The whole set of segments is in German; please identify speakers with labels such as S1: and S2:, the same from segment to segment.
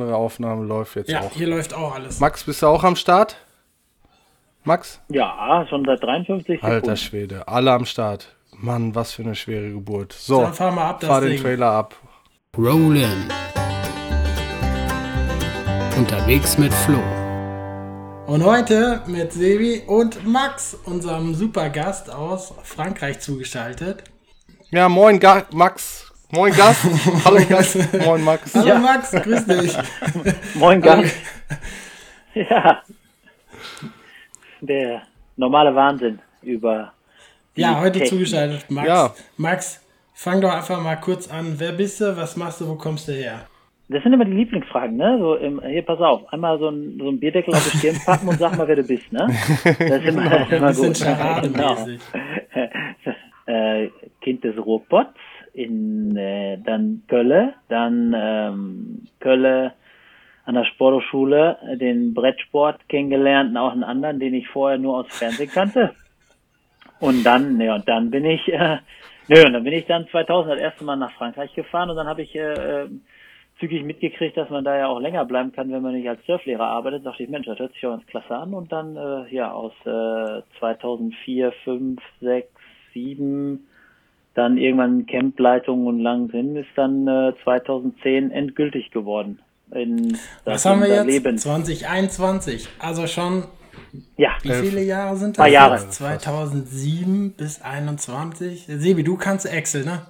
S1: Unsere Aufnahme läuft jetzt
S2: Ja,
S1: auch.
S2: hier läuft auch alles.
S1: Max, bist du auch am Start? Max?
S3: Ja, schon seit 53
S1: Alter
S3: Sekunden.
S1: Schwede, alle am Start. Mann, was für eine schwere Geburt. So,
S2: Dann fahr mal ab, das
S1: fahr den
S2: Ding.
S1: Trailer ab.
S4: Rollin. Unterwegs mit Flo.
S2: Und heute mit Sebi und Max, unserem Supergast aus Frankreich zugeschaltet.
S1: Ja, moin Ga Max. Moin Gast. Hallo Gast. Moin Max.
S2: Hallo
S3: Ja.
S2: Max, grüß dich.
S3: Moin Gast. Ja. Der normale Wahnsinn über die
S2: Ja, heute
S3: Technik.
S2: zugeschaltet, Max.
S1: Ja.
S2: Max, fang doch einfach mal kurz an. Wer bist du? Was machst du? Wo kommst du her?
S3: Das sind immer die Lieblingsfragen, ne? So, im, hier, pass auf, einmal so ein, so ein Bierdeckel auf die Stirn packen und sag mal, wer du bist, ne? Das ist immer, das ist
S2: Ein
S3: immer
S2: bisschen
S3: gut.
S2: Charademäßig.
S3: äh, Kind des Ruhrpots, in äh, dann Kölle, dann ähm, Kölle an der Sporthochschule äh, den Brettsport kennengelernt und auch einen anderen, den ich vorher nur aus Fernsehen kannte. Und dann, ne, und dann bin ich, äh, nö, und dann bin ich dann 2000 das erste Mal nach Frankreich gefahren und dann habe ich äh, äh, zügig mitgekriegt, dass man da ja auch länger bleiben kann, wenn man nicht als Surflehrer arbeitet. Da dachte ich, Mensch, das hört sich ja ganz klasse an. Und dann, äh, ja, aus äh, 2004, 5, 6, 7, dann irgendwann Campleitung und lang hin, ist dann äh, 2010 endgültig geworden. In
S2: Was
S3: das
S2: haben wir jetzt?
S3: Leben.
S2: 2021. Also schon,
S3: Ja,
S2: wie viele Jahre sind das?
S3: Paar Jahre.
S2: jetzt? 2007 bis 21. Sebi, du kannst Excel, ne?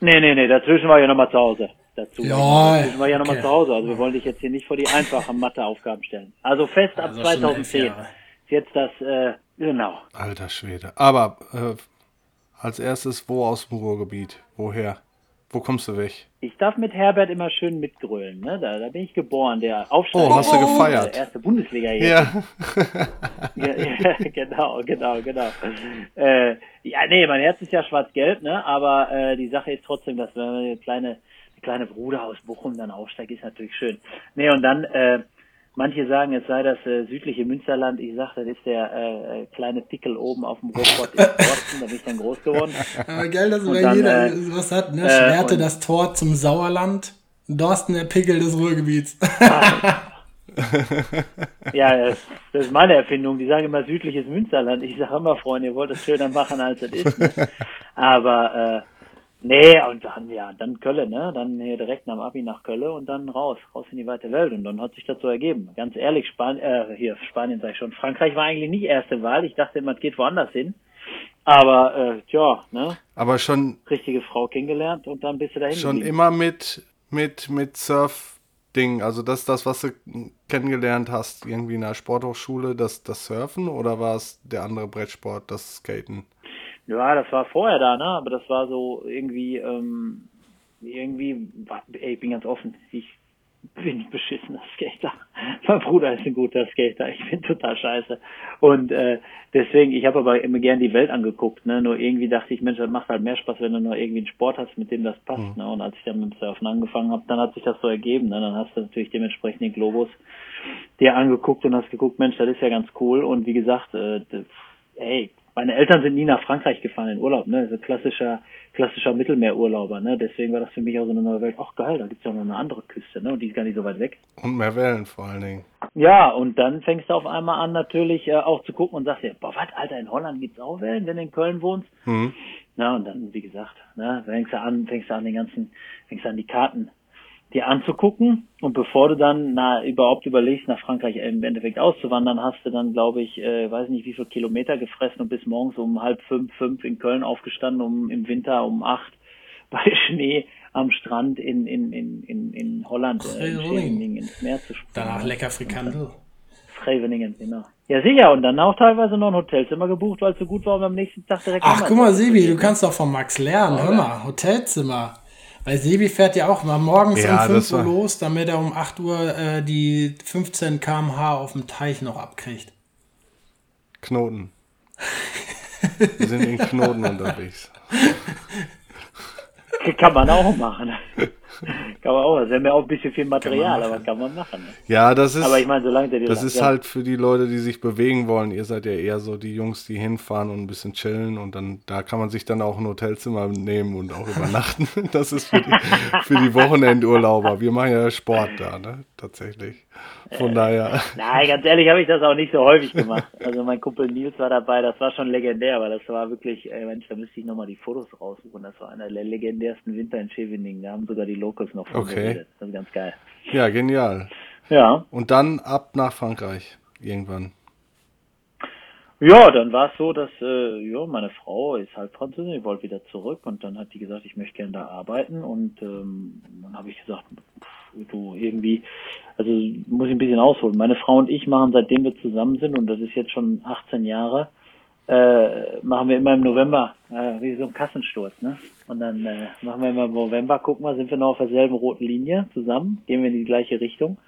S3: nee, nee, nee, dazwischen war ich ja nochmal zu Hause. Dazu.
S2: Ja,
S3: dazwischen war ich ja nochmal
S2: okay.
S3: zu Hause. Also wir wollen dich jetzt hier nicht vor die einfachen Matheaufgaben stellen. Also fest ab
S2: Also elf
S3: 2010.
S2: Jahre.
S3: Ist jetzt das, äh, genau.
S1: Alter Schwede. Aber äh, als erstes, wo aus dem Ruhrgebiet? Woher? Wo kommst du weg?
S3: Ich darf mit Herbert immer schön mitgrölen, ne? Da, da bin ich geboren, der Aufsteiger.
S1: Oh, hast du
S3: Der
S1: gefeiert?
S3: erste Bundesliga hier.
S1: Ja.
S3: Ja, ja, genau, genau, genau. Äh, ja, nee, mein Herz ist ja schwarz-gelb, ne? Aber äh, die Sache ist trotzdem, dass wenn der kleine, der kleine Bruder aus Bochum dann aufsteigt, ist natürlich schön. Nee, und dann, äh, manche sagen, es sei das äh, südliche Münsterland. Ich sag, das ist der äh, äh, kleine Pickel oben auf dem Ruhrpott in Dorsten, da bin ich dann groß geworden.
S2: Aber geil, dass bei jeder
S3: äh,
S2: was hat, ne?
S3: äh,
S2: Schwerte das Tor zum Sauerland. Dorsten der Pickel des Ruhrgebiets.
S3: Ja, das, das ist meine Erfindung. Die sagen immer südliches Münsterland. Ich sage immer, Freunde, ihr wollt es schöner machen, als es ist. Ne? Aber äh, nee, und dann ja, dann Kölle, ne? Dann hier direkt nach dem Abi nach Kölle und dann raus, raus in die weite Welt. Und dann hat sich das so ergeben. Ganz ehrlich, Span äh, hier Spanien sag ich schon. Frankreich war eigentlich nicht erste Wahl. Ich dachte immer, es geht woanders hin. Aber äh, tja, ne?
S1: Aber schon,
S3: Richtige Frau kennengelernt und dann bist du dahin
S1: schon
S3: geblieben.
S1: immer mit, mit, mit Surf-Ding. Also das das, was du kennengelernt hast, irgendwie in der Sporthochschule, das, das Surfen oder war es der andere Brettsport, das Skaten?
S3: Ja, das war vorher da, ne? Aber das war so irgendwie, ähm, irgendwie, ey, ich bin ganz offen, ich bin ein beschissener Skater. Mein Bruder ist ein guter Skater, ich bin total scheiße. Und äh, deswegen, ich habe aber immer gern die Welt angeguckt, ne? Nur irgendwie dachte ich, Mensch, das macht halt mehr Spaß, wenn du nur irgendwie einen Sport hast, mit dem das passt, ne? Und als ich dann mit dem Surfen angefangen habe, dann hat sich das so ergeben, ne? Dann hast du natürlich dementsprechend den Globus dir angeguckt und hast geguckt, Mensch, das ist ja ganz cool. Und wie gesagt, äh, das, ey, meine Eltern sind nie nach Frankreich gefahren in Urlaub, ne? So klassischer, klassischer Mittelmeerurlauber, ne? Deswegen war das für mich auch so eine neue Welt. Ach geil, da gibt's ja noch eine andere Küste, ne? Und die ist gar nicht so weit weg.
S1: Und mehr Wellen vor allen Dingen.
S3: Ja, und dann fängst du auf einmal an, natürlich äh, auch zu gucken und sagst dir, boah, was, Alter, in Holland gibt's auch Wellen, wenn du in Köln wohnst.
S1: Hm.
S3: Na, und dann, wie gesagt, ne, fängst du an, fängst du an, den ganzen, fängst du an, die Karten dir anzugucken. Und bevor du dann na, überhaupt überlegst, nach Frankreich im Endeffekt auszuwandern, hast du dann, glaube ich, äh, weiß nicht, wie viel Kilometer gefressen und bis morgens um halb fünf, fünf in Köln aufgestanden, um im Winter um acht bei Schnee am Strand in, in, in, in, in Holland, äh, in
S2: Scheveningen.
S3: Ins Meer zu springen.
S2: Danach lecker Frikandel.
S3: Scheveningen, genau. Ja, sicher. Und dann auch teilweise noch ein Hotelzimmer gebucht, weil es so gut war und am nächsten Tag direkt
S2: Ach, guck mal, Sebi, du kannst doch von Max lernen. Hör mal, Hotelzimmer. Weil Sebi fährt ja auch mal morgens
S1: Ja,
S2: um 5
S1: das
S2: Uhr los, damit er um 8 Uhr äh, die 15 km/h auf dem Teich noch abkriegt.
S1: Knoten. Wir sind in Knoten unterwegs.
S3: Kann man auch machen. kann man auch. Das wäre mir auch ein bisschen viel Material, aber kann man machen. Ne?
S1: Ja, das ist.
S3: Aber ich meine, solange der
S1: Das
S3: sagt,
S1: ist
S3: ja.
S1: halt für die Leute, die sich bewegen wollen. Ihr seid ja eher so die Jungs, die hinfahren und ein bisschen chillen und dann da kann man sich dann auch ein Hotelzimmer nehmen und auch übernachten. Das ist für die, für die Wochenendurlauber. Wir machen ja Sport da, ne? Tatsächlich. Von daher.
S3: Nein, ganz ehrlich habe ich das auch nicht so häufig gemacht. Also mein Kumpel Nils war dabei, das war schon legendär, aber das war wirklich, ey Mensch, da müsste ich nochmal die Fotos raussuchen. Das war einer der legendärsten Winter in Scheveningen. Da haben sogar die Locals noch von
S1: Okay.
S3: geredet. Das ist ganz geil.
S1: Ja, genial.
S3: Ja.
S1: Und dann ab nach Frankreich. Irgendwann.
S3: Ja, dann war es so, dass äh, ja, meine Frau ist halb Französin, die wollte wieder zurück und dann hat die gesagt, ich möchte gerne da arbeiten und ähm, dann habe ich gesagt, pff, du irgendwie, also muss ich ein bisschen ausholen. Meine Frau und ich machen, seitdem wir zusammen sind und das ist jetzt schon 18 Jahre, äh, machen wir immer im November, äh, wie so ein Kassensturz, ne? Und dann äh, machen wir immer im November, gucken wir, sind wir noch auf derselben roten Linie zusammen, gehen wir in die gleiche Richtung.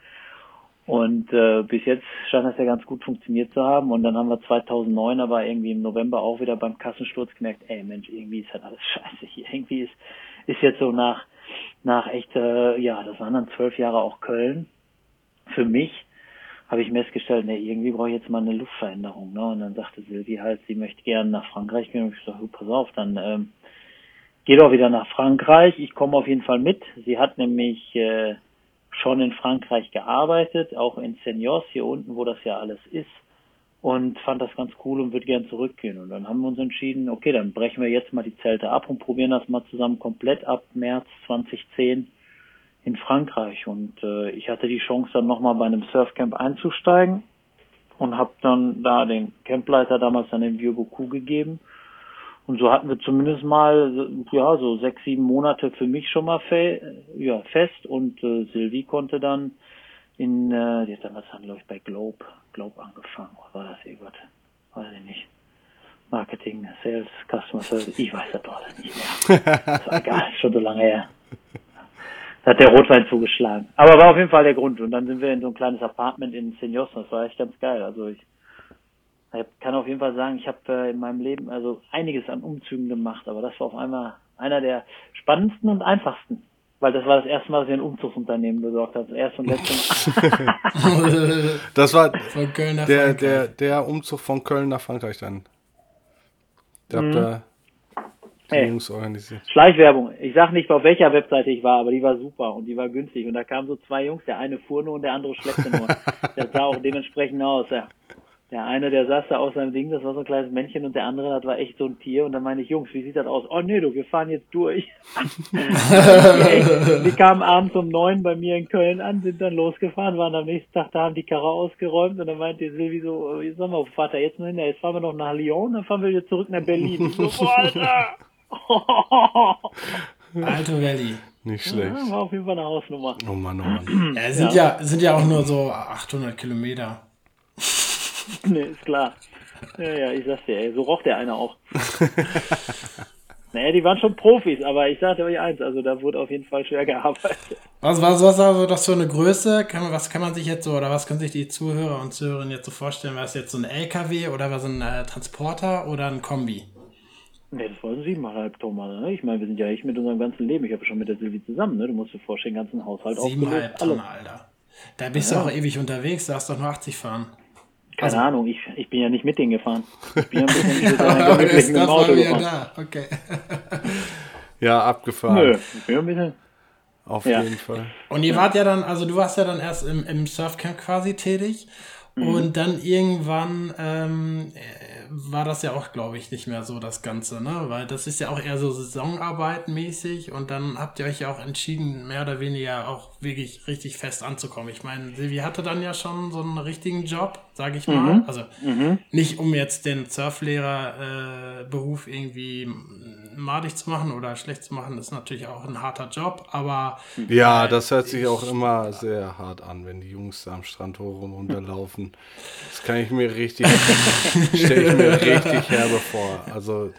S3: Und äh, bis jetzt scheint das ja ganz gut funktioniert zu haben. Und dann haben wir 2009 aber irgendwie im November auch wieder beim Kassensturz gemerkt, ey Mensch, irgendwie ist halt alles scheiße hier. Irgendwie ist, ist jetzt so nach, nach echt, äh, ja, das waren dann zwölf Jahre auch Köln. Für mich habe ich festgestellt, ne, irgendwie brauche ich jetzt mal eine Luftveränderung. Ne? Und dann sagte Silvi halt, sie möchte gerne nach Frankreich gehen. Und ich gesagt, pass auf, dann ähm, geh doch wieder nach Frankreich. Ich komme auf jeden Fall mit. Sie hat nämlich äh, schon in Frankreich gearbeitet, auch in Seniors hier unten, wo das ja alles ist. Und fand das ganz cool und würde gern zurückgehen. Und dann haben wir uns entschieden, okay, dann brechen wir jetzt mal die Zelte ab und probieren das mal zusammen komplett ab März 2010 in Frankreich. Und äh, ich hatte die Chance dann nochmal bei einem Surfcamp einzusteigen und habe dann da den Campleiter damals an den Vieux gegeben. Und so hatten wir zumindest mal ja so sechs, sieben Monate für mich schon mal fe ja, fest und äh, Sylvie konnte dann in, äh, die hat damals dann, glaube ich, bei Globe, Globe angefangen. Was war das irgendwas? Weiß ich nicht. Marketing, Sales, Customer Service, ich weiß das doch alles nicht mehr. Das war egal, schon so lange her. Da hat der Rotwein zugeschlagen. Aber war auf jeden Fall der Grund. Und dann sind wir in so ein kleines Apartment in Seniors. Das war echt ganz geil. Also ich ich kann auf jeden Fall sagen, ich habe äh, in meinem Leben also einiges an Umzügen gemacht, aber das war auf einmal einer der spannendsten und einfachsten. Weil das war das erste Mal, dass ich ein Umzugsunternehmen besorgt habe. Das erste und letzte Mal.
S1: Das war
S2: Von Köln nach
S1: der,
S2: Frankreich.
S1: der, der Umzug von Köln nach Frankreich dann. Der habt da die
S3: Hey.
S1: Jungs organisiert.
S3: Schleichwerbung. Ich sag nicht, auf welcher Webseite ich war, aber die war super und die war günstig. Und da kamen so zwei Jungs, der eine fuhr nur und der andere schleppte nur. Das sah auch dementsprechend aus, ja. Der eine, der saß da aus seinem Ding, das war so ein kleines Männchen und der andere, das war echt so ein Tier. Und dann meine ich, Jungs, wie sieht das aus? Oh nee, du, wir fahren jetzt durch. die, kamen abends um neun bei mir in Köln an, sind dann losgefahren, waren am nächsten Tag da, haben die Karre ausgeräumt und dann meinte Silvi so, sag mal, wo fahrt ihr jetzt noch hin? Ja, Jetzt fahren wir noch nach Lyon, dann fahren wir wieder zurück nach Berlin. Ich so, Alter!
S2: Alto Valley.
S1: Nicht
S3: Ja,
S1: schlecht.
S3: war auf jeden Fall eine Hausnummer.
S1: Oh Mann, oh Mann.
S2: Ja, sind ja. sind ja auch nur so 800 Kilometer.
S3: nee, ist klar. Ja, ja, ich sag's dir, ey, so roch der eine auch. naja, die waren schon Profis, aber ich sagte euch eins, also da wurde auf jeden Fall schwer gearbeitet.
S2: Was, was, was also das für eine Größe? Kann, man- was kann man sich jetzt so, oder was können sich die Zuhörer und Zuhörerinnen jetzt so vorstellen? War es jetzt so ein LKW oder war es ein äh, Transporter oder ein Kombi?
S3: Nee, das waren siebeneinhalb Tonnen, ne? Ich meine, wir sind ja echt mit unserem ganzen Leben. Ich habe schon mit der Silvi zusammen, ne? Du musst dir vorstellen, den ganzen Haushalt
S2: Siebeneinhalb
S3: aufgelöst.
S2: Tonnen,
S3: Alles.
S2: Alter. Da bist du auch ewig unterwegs, darfst doch nur 80 fahren.
S3: Keine Ahnung, ich, ich bin ja nicht mit denen gefahren. Ich bin ja ein bisschen mit,
S2: Aber
S3: dem Auto
S2: da, okay.
S1: Ja, abgefahren.
S3: Nö, ich bin ein bisschen.
S1: Auf
S3: Ja.
S1: jeden Fall.
S2: Und ihr wart ja dann, also du warst ja dann erst im, im Surfcamp quasi tätig und dann irgendwann ähm, äh, war das ja auch, glaube ich, nicht mehr so das Ganze, ne? Weil das ist ja auch eher so Saisonarbeit mäßig und dann habt ihr euch ja auch entschieden, mehr oder weniger auch wirklich richtig fest anzukommen. Ich meine, Silvi hatte dann ja schon so einen richtigen Job, sage ich mal. Also nicht um jetzt den Surflehrer-Beruf äh, Beruf irgendwie madig zu machen oder schlecht zu machen, ist natürlich auch ein harter Job, aber
S1: Ja, das hört sich auch immer sehr hart an, wenn die Jungs da am Strand hoch und runter laufen. Das kann ich mir richtig, stelle mir richtig herbe vor. Also,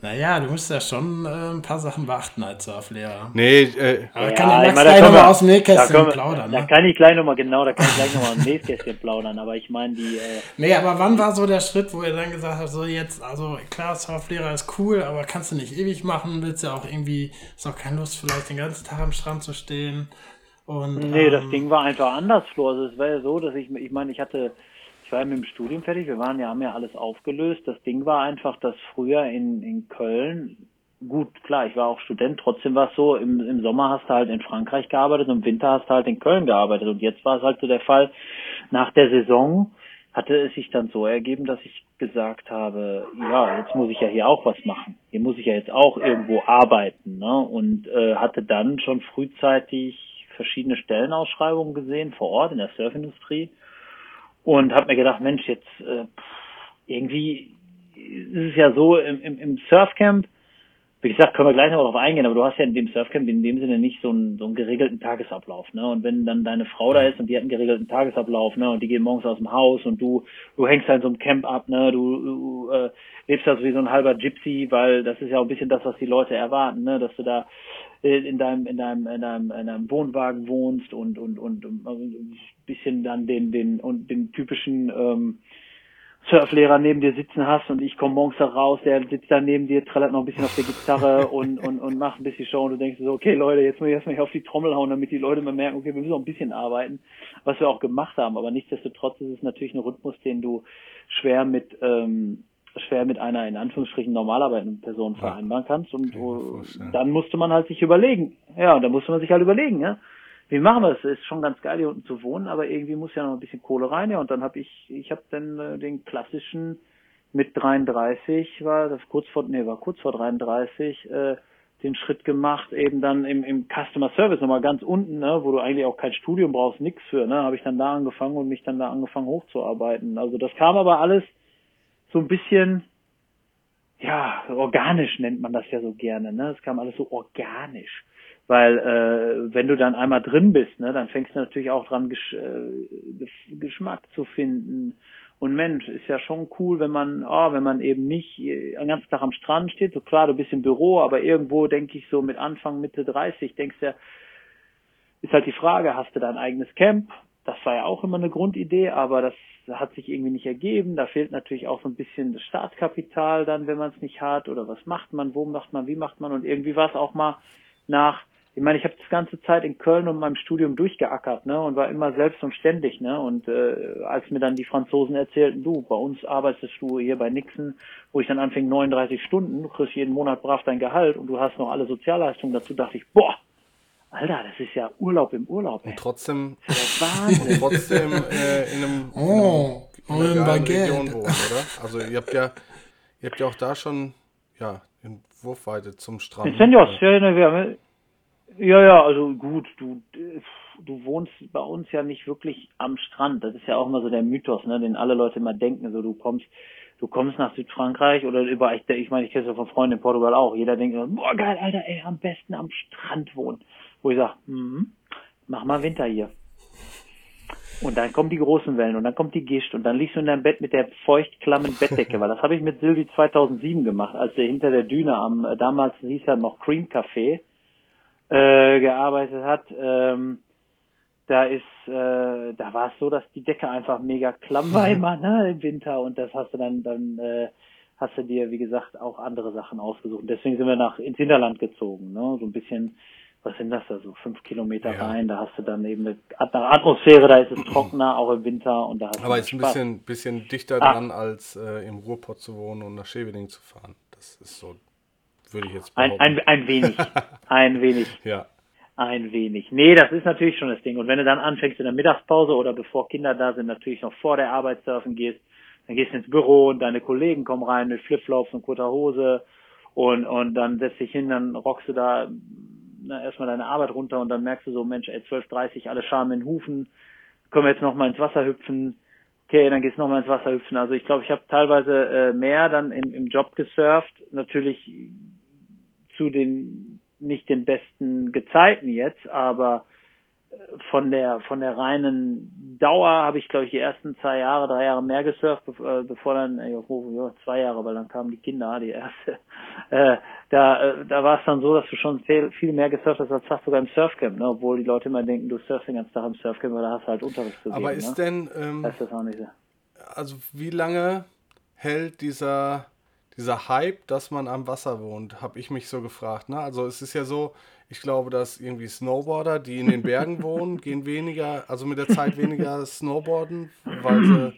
S2: Naja, du musst ja schon äh, ein paar Sachen beachten als Surflehrer.
S1: Nee, äh,
S2: Aber
S3: Ja,
S2: kann
S3: ich
S2: Max
S3: meine, da
S2: gleich nochmal aus dem
S3: Da,
S2: Nähkästchen
S3: wir-
S2: plaudern.
S3: da
S2: Ne?
S3: kann ich gleich nochmal, genau, da kann ich gleich nochmal im Nähkästchen plaudern, aber ich meine, die, äh,
S2: Nee, aber wann war so der Schritt, wo ihr dann gesagt habt, so jetzt, also klar, Surflehrer ist cool, aber kannst du nicht ewig machen, willst ja auch irgendwie, ist auch keine Lust, vielleicht den ganzen Tag am Strand zu stehen. Und,
S3: Nee, das
S2: ähm,
S3: Ding war einfach anders, Flo. Also es war ja so, dass ich, ich meine, ich hatte, ich war mit dem Studium fertig, wir waren ja, haben ja alles aufgelöst. Das Ding war einfach, dass früher in, in Köln, gut, klar, ich war auch Student, trotzdem war es so, im, im Sommer hast du halt in Frankreich gearbeitet und im Winter hast du halt in Köln gearbeitet. Und jetzt war es halt so der Fall, nach der Saison hatte es sich dann so ergeben, dass ich gesagt habe, ja, jetzt muss ich ja hier auch was machen. Hier muss ich ja jetzt auch irgendwo arbeiten. Ne? Und äh, hatte dann schon frühzeitig verschiedene Stellenausschreibungen gesehen vor Ort in der Surfindustrie und habe mir gedacht, Mensch, jetzt äh, irgendwie ist es ja so im, im, im Surfcamp, wie gesagt, können wir gleich noch darauf eingehen, aber du hast ja in dem Surfcamp in dem Sinne nicht so einen, so einen geregelten Tagesablauf, ne? Und wenn dann deine Frau da ist und die hat einen geregelten Tagesablauf, ne? Und die geht morgens aus dem Haus und du, du hängst da in so einem Camp ab, ne? Du, du äh, lebst da so wie so ein halber Gypsy, weil das ist ja auch ein bisschen das, was die Leute erwarten, ne? Dass du da äh, in deinem, in deinem, in deinem, in deinem Wohnwagen wohnst und, und, und, und bisschen dann den, den, und den typischen, ähm, Surflehrer neben dir sitzen hast und ich komme morgens da raus, der sitzt da neben dir, trällert noch ein bisschen auf der Gitarre und, und, und macht ein bisschen Show und du denkst so, okay Leute, jetzt muss ich erstmal hier auf die Trommel hauen, damit die Leute mal merken, okay, wir müssen auch ein bisschen arbeiten, was wir auch gemacht haben, aber nichtsdestotrotz ist es natürlich ein Rhythmus, den du schwer mit, ähm, schwer mit einer in Anführungsstrichen normal arbeitenden Person vereinbaren kannst und
S1: vorstellen.
S3: dann musste man halt sich überlegen, ja, und dann musste man sich halt überlegen, ja, wie machen wir es? Ist schon ganz geil, hier unten zu wohnen, aber irgendwie muss ja noch ein bisschen Kohle rein. Ja, und dann habe ich, ich habe dann äh, den klassischen mit 33 war das kurz vor, nee, war kurz vor 33 äh, den Schritt gemacht, eben dann im, im Customer Service nochmal ganz unten, ne, wo du eigentlich auch kein Studium brauchst, nix für, ne, habe ich dann da angefangen und mich dann da angefangen hochzuarbeiten. Also das kam aber alles so ein bisschen, ja, organisch nennt man das ja so gerne, ne? Es kam alles so organisch. Weil äh, wenn du dann einmal drin bist, ne, dann fängst du natürlich auch dran, Gesch äh, Geschmack zu finden. Und Mensch, ist ja schon cool, wenn man, oh, wenn man eben nicht äh, den ganzen Tag am Strand steht. So klar, du bist im Büro, aber irgendwo denke ich so mit Anfang, Mitte 30, denkst ja, ist halt die Frage, hast du dein eigenes Camp? Das war ja auch immer eine Grundidee, aber das hat sich irgendwie nicht ergeben. Da fehlt natürlich auch so ein bisschen das Startkapital dann, wenn man es nicht hat. Oder was macht man, wo macht man, wie macht man? Und irgendwie war es auch mal nach, ich meine, ich habe das ganze Zeit in Köln und meinem Studium durchgeackert, ne, und war immer selbst und ständig, ne. Und äh, als mir dann die Franzosen erzählten, du, bei uns arbeitest du hier bei Nixon, wo ich dann anfing 39 Stunden, du kriegst jeden Monat brav dein Gehalt und du hast noch alle Sozialleistungen dazu, dachte ich, boah, Alter, das ist ja Urlaub im Urlaub, ey.
S1: und trotzdem,
S3: Das ist Wahnsinn.
S1: trotzdem äh, in einem,
S2: Oh,
S1: in einem, in
S2: Ulm
S1: einer. Region wohnen, oder? Also ihr habt ja, ihr habt ja auch da schon, ja, in Wurfweite zum Strand.
S3: In Seniors, ja, ne, wir haben, ja, ja, also gut, du, du wohnst bei uns ja nicht wirklich am Strand. Das ist ja auch immer so der Mythos, ne, den alle Leute immer denken. So, du kommst, du kommst nach Südfrankreich oder über, ich, ich meine, ich kenne es ja von Freunden in Portugal auch. Jeder denkt, immer, boah, geil, Alter, ey, am besten am Strand wohnen. Wo ich sage, mhm, mach mal Winter hier. Und dann kommen die großen Wellen und dann kommt die Gischt und dann liegst du in deinem Bett mit der feuchtklammen Bettdecke, weil das habe ich mit Silvi 2007 gemacht, als er hinter der Düne am, damals hieß er noch Cream Café, äh, gearbeitet hat. Ähm, da ist, äh, da war es so, dass die Decke einfach mega klamm war immer, ne, im Winter und das hast du dann, dann, äh, hast du dir, wie gesagt, auch andere Sachen ausgesucht. Und deswegen sind wir nach, ins Hinterland gezogen, ne, so ein bisschen, was sind das da, so fünf Kilometer
S1: Ja.
S3: rein, da hast du dann eben eine At- Atmosphäre, da ist es trockener, auch im Winter und da hast
S1: Aber
S3: du
S1: ist ein bisschen, bisschen dichter
S3: Ah.
S1: dran, als äh, im Ruhrpott zu wohnen und nach Scheveningen zu fahren. Das ist so, würde ich jetzt
S3: Ein,
S1: behaupten.
S3: ein, ein wenig, ein wenig.
S1: ja.
S3: Ein wenig. Nee, das ist natürlich schon das Ding. Und wenn du dann anfängst in der Mittagspause oder bevor Kinder da sind, natürlich noch vor der Arbeit surfen gehst, dann gehst du ins Büro und deine Kollegen kommen rein mit Flipflops und kurzer Hose und, und dann setzt dich hin, dann rockst du da na, erstmal deine Arbeit runter und dann merkst du so, Mensch, ey, 12.30 alle Scham in den Hufen, können wir jetzt nochmal ins Wasser hüpfen, okay, dann geht's nochmal ins Wasser hüpfen. Also ich glaube, ich habe teilweise äh, mehr dann im, im Job gesurft, natürlich zu den nicht den besten Gezeiten jetzt, aber äh, von der von der reinen Dauer habe ich glaube ich die ersten zwei Jahre, drei Jahre mehr gesurft, bevor, äh, bevor dann äh, ja, zwei Jahre, weil dann kamen die Kinder, die erste äh, da, äh, da war es dann so, dass du schon viel, viel mehr gesurft hast als fast sogar im Surfcamp, ne? obwohl die Leute immer denken, du surfst den ganzen Tag im Surfcamp, aber da hast du halt Unterricht zu
S1: Aber
S3: geben,
S1: ist
S3: ne?
S1: denn, ähm,
S3: Das ist das auch nicht so.
S1: also wie lange hält dieser, dieser Hype, dass man am Wasser wohnt, habe ich mich so gefragt. Ne? Also es ist ja so, ich glaube, dass irgendwie Snowboarder, die in den Bergen wohnen, gehen weniger, also mit der Zeit weniger Snowboarden, weil sie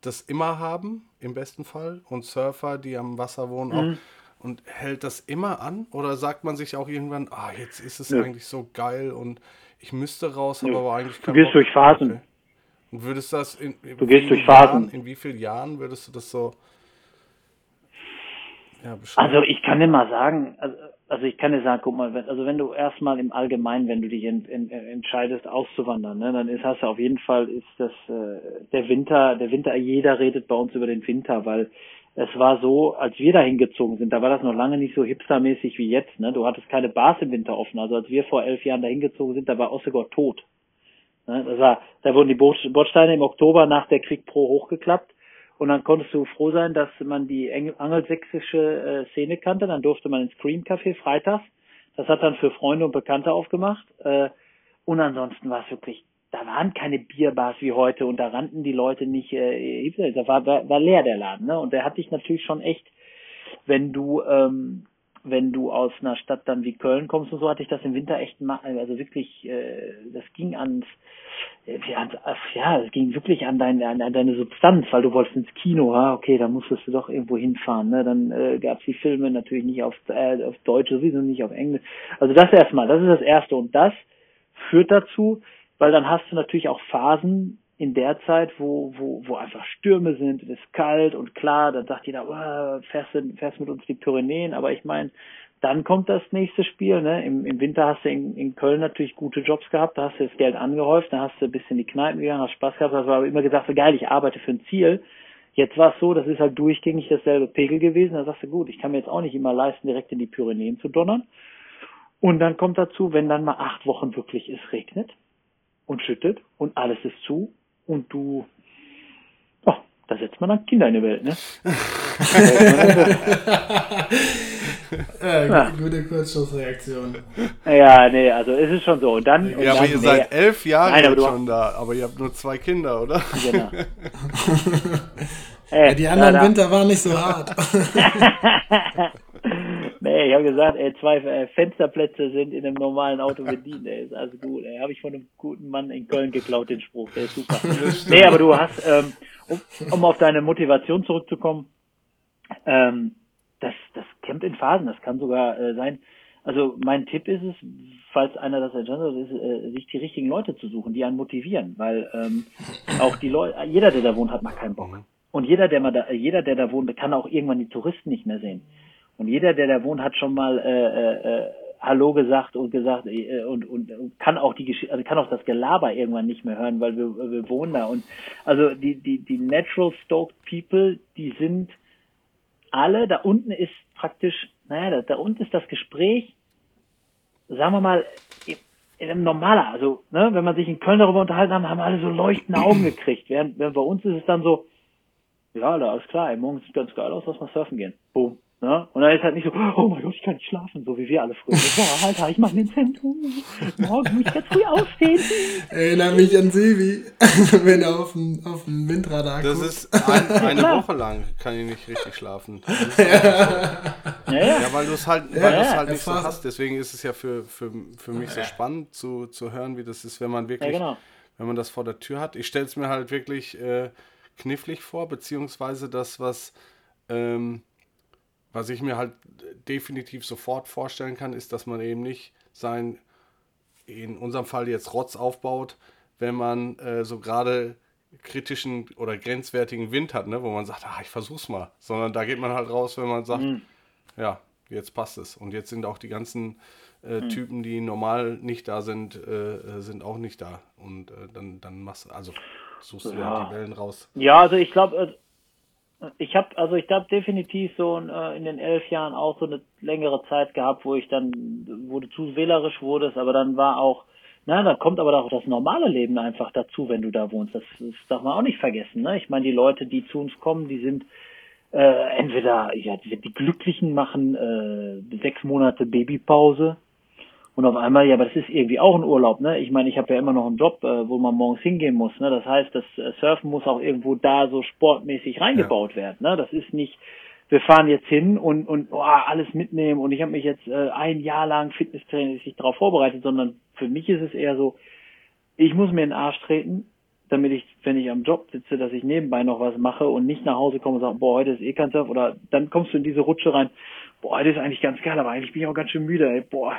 S1: das immer haben, im besten Fall. Und Surfer, die am Wasser wohnen, auch. Und hält das immer an? Oder sagt man sich auch irgendwann, ah, jetzt ist es
S3: Nö.
S1: eigentlich so geil und ich müsste raus, habe
S3: Nö.
S1: aber eigentlich
S3: Du
S1: keinen
S3: gehst
S1: Bock.
S3: durch Phasen.
S1: Und würdest das in, in
S3: Du gehst durch Phasen.
S1: Jahren, in wie vielen Jahren würdest du das so
S3: Also ich kann dir mal sagen, also, also ich kann dir sagen, guck mal, wenn, also wenn du erstmal im Allgemeinen, wenn du dich en, en, entscheidest auszuwandern, ne, dann ist hast du auf jeden Fall ist das äh, der Winter, der Winter, jeder redet bei uns über den Winter, weil es war so, als wir da hingezogen sind, da war das noch lange nicht so hipstermäßig wie jetzt, ne? Du hattest keine Bars im Winter offen. Also als wir vor elf Jahren da hingezogen sind, da war Ossegor tot. Ne? Das war, da wurden die Bord- Bordsteine im Oktober nach der Krieg Pro hochgeklappt und dann konntest du froh sein, dass man die angelsächsische äh, Szene kannte. Dann durfte man ins Cream Café freitags. Das hat dann für Freunde und Bekannte aufgemacht. Äh, und ansonsten war es wirklich, da waren keine Bierbars wie heute und da rannten die Leute nicht, äh, da war, war, war leer der Laden. Ne? Und der hat dich natürlich schon echt, wenn du ähm, wenn du aus einer Stadt dann wie Köln kommst und so, hatte ich das im Winter echt also wirklich, äh, das ging ans, ach, ja, es ging wirklich an, dein, an, deine Substanz, weil du wolltest ins Kino, ha, okay, da musstest du doch irgendwo hinfahren, ne? Dann äh, gab es die Filme natürlich nicht auf, äh, auf Deutsch, sowieso nicht auf Englisch. Also das erstmal, das ist das Erste und das führt dazu, weil dann hast du natürlich auch Phasen in der Zeit, wo, wo, wo einfach Stürme sind, es ist kalt und klar, dann sagt jeder, oh, fährst, du, fährst mit uns die Pyrenäen, aber ich meine, dann kommt das nächste Spiel, ne? Im, im Winter hast du in, in Köln natürlich gute Jobs gehabt, da hast du das Geld angehäuft, da hast du ein bisschen in die Kneipen gegangen, hast Spaß gehabt, hast aber immer gesagt, so geil, ich arbeite für ein Ziel. Jetzt war es so, das ist halt durchgängig dasselbe Pegel gewesen, da sagst du, gut, ich kann mir jetzt auch nicht immer leisten, direkt in die Pyrenäen zu donnern. Und dann kommt dazu, wenn dann mal acht Wochen wirklich es regnet und schüttet und alles ist zu und du, oh, da setzt man dann Kinder in die Welt, ne?
S2: Äh,
S3: Ja.
S2: Gute Kurzschlussreaktion.
S3: ja, nee, also es ist schon so. Und dann, und
S1: ja, aber
S3: dann
S1: ihr
S3: nee,
S1: seid elf Jahre
S3: Nein,
S1: schon da, aber ihr habt nur zwei Kinder, oder?
S3: Genau. Ey,
S2: Die anderen
S3: da, da,
S2: Winter waren nicht so hart.
S3: Nee, ich habe gesagt, ey, zwei äh, Fensterplätze sind in einem normalen Auto bedient, ey, ist alles gut, ey. Habe ich von einem guten Mann in Köln geklaut, den Spruch, der ist super. nee, aber du hast, ähm, um, um auf deine Motivation zurückzukommen, ähm, das, das Camp in Phasen, das kann sogar äh, sein. Also mein Tipp ist es, falls einer das entscheidet, ist, äh, sich die richtigen Leute zu suchen, die einen motivieren, weil ähm, auch die Leute, jeder, der da wohnt, hat mal keinen Bock. Und jeder, der mal da, jeder, der da wohnt, kann auch irgendwann die Touristen nicht mehr sehen. Und jeder, der da wohnt, hat schon mal äh, äh, äh, Hallo gesagt und gesagt äh, und, und, und kann auch die Geschichte, also kann auch das Gelaber irgendwann nicht mehr hören, weil wir, wir wohnen da. Und also die die die natural stoked people, die sind alle da unten ist praktisch, naja, da, da unten ist das Gespräch, sagen wir mal, in, in einem normaler, also ne, wenn man sich in Köln darüber unterhalten haben, haben alle so leuchtende Augen gekriegt. Während, während bei uns ist es dann so, ja, alles klar, ey, morgen sieht ganz geil aus, lass mal surfen gehen. Boom. Ne? Und dann ist halt nicht so, oh mein Gott, ich kann nicht schlafen, so wie wir alle früher. Ja, Alter, ich mache den Zentrum. Morgen muss ich ganz früh aufstehen.
S2: Erinnere mich an Silvi, wenn er auf dem, auf dem Windradar
S1: Das
S2: guckt.
S1: ist ein, eine
S3: Klar.
S1: Woche lang kann ich nicht richtig schlafen. So.
S3: Ja, ja.
S1: Ja, weil du es halt, weil
S2: Ja,
S1: halt nicht so hast. Deswegen ist es ja für, für, für mich so spannend zu, zu hören, wie das ist, wenn man
S3: ja
S1: wirklich,
S3: genau.
S1: wenn man das vor der Tür hat. Ich stelle es mir halt wirklich äh, knifflig vor, beziehungsweise das, was, ähm, was ich mir halt definitiv sofort vorstellen kann, ist, dass man eben nicht sein, in unserem Fall jetzt Rotz aufbaut, wenn man äh, so gerade kritischen oder grenzwertigen Wind hat, ne, wo man sagt, ah, ich versuch's mal, sondern da geht man halt raus, wenn man sagt,
S3: Mhm.
S1: ja, jetzt passt es. Und jetzt sind auch die ganzen äh,
S3: Mhm.
S1: Typen, die normal nicht da sind, äh, äh, sind auch nicht da. Und äh, dann, dann machst du, also suchst du
S3: Ja.
S1: ja die Wellen raus.
S3: Ja, also ich glaube, ich habe, also ich habe definitiv so äh, in den elf Jahren auch so eine längere Zeit gehabt, wo ich dann, wo du zu wählerisch wurdest, aber dann war auch, na, da kommt aber auch das normale Leben einfach dazu, wenn du da wohnst. Das, das darf man auch nicht vergessen. Ne? Ich meine, die Leute, die zu uns kommen, die sind äh, entweder ja, die, die Glücklichen machen äh, sechs Monate Babypause und auf einmal, ja, aber das ist irgendwie auch ein Urlaub, ne? Ich meine, ich habe ja immer noch einen Job, äh, wo man morgens hingehen muss, ne? Das heißt, das äh, Surfen muss auch irgendwo da so sportmäßig reingebaut ja. werden, ne? Das ist nicht, wir fahren jetzt hin und und oh, alles mitnehmen und ich habe mich jetzt äh, ein Jahr lang Fitnesstraining sich darauf vorbereitet, sondern für mich ist es eher so, ich muss mir in den Arsch treten, damit ich, wenn ich am Job sitze, dass ich nebenbei noch was mache und nicht nach Hause komme und sage, boah, heute ist eh kein Surf oder dann kommst du in diese Rutsche rein, boah, heute ist eigentlich ganz geil, aber eigentlich bin ich auch ganz schön müde, ey, boah,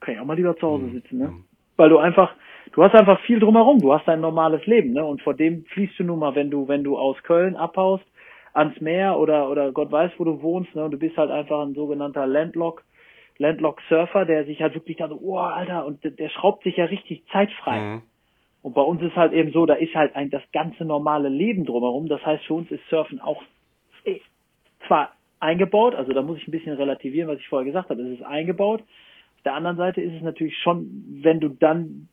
S3: kann ich auch mal lieber zu Hause mhm. sitzen, ne? Weil du einfach, du hast einfach viel drumherum, du hast ein normales Leben, ne? Und vor dem fließt du nun mal, wenn du, wenn du aus Köln abhaust, ans Meer oder, oder Gott weiß, wo du wohnst, ne? Und du bist halt einfach ein sogenannter Landlock, Landlock Surfer, der sich halt wirklich da so, oh, Alter, und der, schraubt sich ja richtig zeitfrei. Mhm. Und bei uns ist halt eben so, da ist halt ein, das ganze normale Leben drumherum. Das heißt, für uns ist Surfen auch eh, zwar eingebaut, also da muss ich ein bisschen relativieren, was ich vorher gesagt habe, es ist eingebaut, der anderen Seite ist es natürlich schon, wenn du dann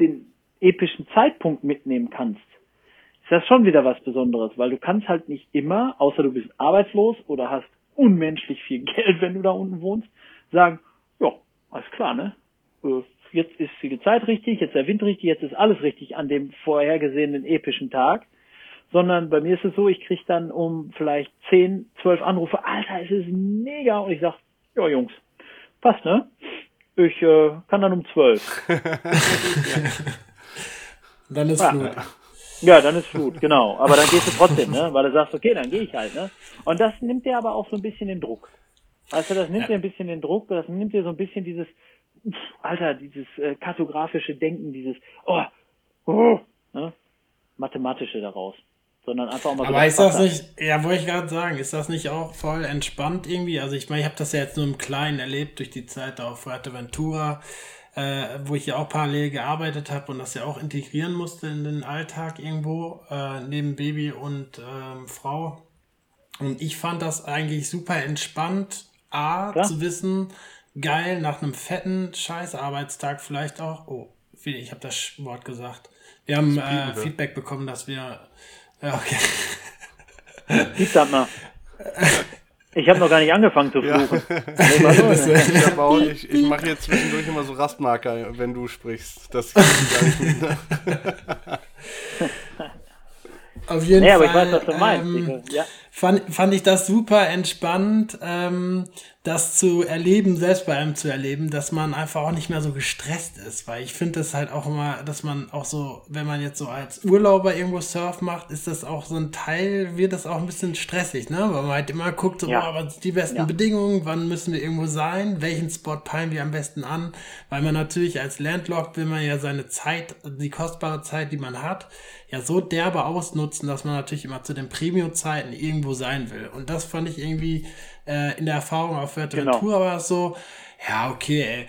S3: den epischen Zeitpunkt mitnehmen kannst, ist das schon wieder was Besonderes, weil du kannst halt nicht immer, außer du bist arbeitslos oder hast unmenschlich viel Geld, wenn du da unten wohnst, sagen, ja, alles klar, ne? Äh, jetzt ist die Zeit richtig, jetzt der Wind richtig, jetzt ist alles richtig an dem vorhergesehenen epischen Tag. Sondern bei mir ist es so, ich krieg dann um vielleicht 10, 12 Anrufe, Alter, es ist mega. Und ich sag, ja Jungs, Passt, ne? Ich äh, kann dann um zwölf.
S2: dann ist Flut.
S3: Ja, dann ist Flut, genau. Aber dann gehst du trotzdem, ne? Weil du sagst, okay, dann gehe ich halt, ne? Und das nimmt dir aber auch so ein bisschen den Druck. Weißt du, das nimmt ja. dir ein bisschen den Druck, das nimmt dir so ein bisschen dieses, Alter, dieses äh, kartografische Denken, dieses, oh, oh, ne? Mathematische daraus sondern einfach auch mal
S2: Aber ist das nicht, ja, wollte ich gerade sagen, ist das nicht auch voll entspannt irgendwie? Also ich meine, ich habe das ja jetzt nur im Kleinen erlebt durch die Zeit auf Fuerteventura, äh, wo ich ja auch parallel gearbeitet habe und das ja auch integrieren musste in den Alltag irgendwo, äh, neben Baby und ähm, Frau. Und ich fand das eigentlich super entspannt, A, ja. zu wissen, geil, nach einem fetten Scheißarbeitstag vielleicht auch, oh, ich habe das Wort gesagt. Wir haben äh, Feedback bekommen, dass wir ja, okay.
S3: Gib das mal. Ich habe noch gar nicht angefangen zu fluchen. Ja.
S1: ich, ich mache jetzt zwischendurch immer so Rastmarker, wenn du sprichst. Das kann ich gar nicht mehr.
S2: Auf jeden nee, Fall. Aber ich weiß, was du meinst. Ähm, ja. Fand, fand ich das super entspannt, ähm, das zu erleben, selbst bei einem zu erleben, dass man einfach auch nicht mehr so gestresst ist. Weil ich finde das halt auch immer, dass man auch so, wenn man jetzt so als Urlauber irgendwo Surf macht, ist das auch so ein Teil, wird das auch ein bisschen stressig, ne? Weil man halt immer guckt, so, ja. oh, was sind die besten ja. Bedingungen, wann müssen wir irgendwo sein, welchen Spot peilen wir am besten an. Weil man natürlich als Landlocked will man ja seine Zeit, die kostbare Zeit, die man hat, ja so derbe ausnutzen, dass man natürlich immer zu den Premium-Zeiten irgendwo sein will. Und das fand ich irgendwie äh, in der Erfahrung auf Fuerteventura genau. war es so, ja, okay, ey,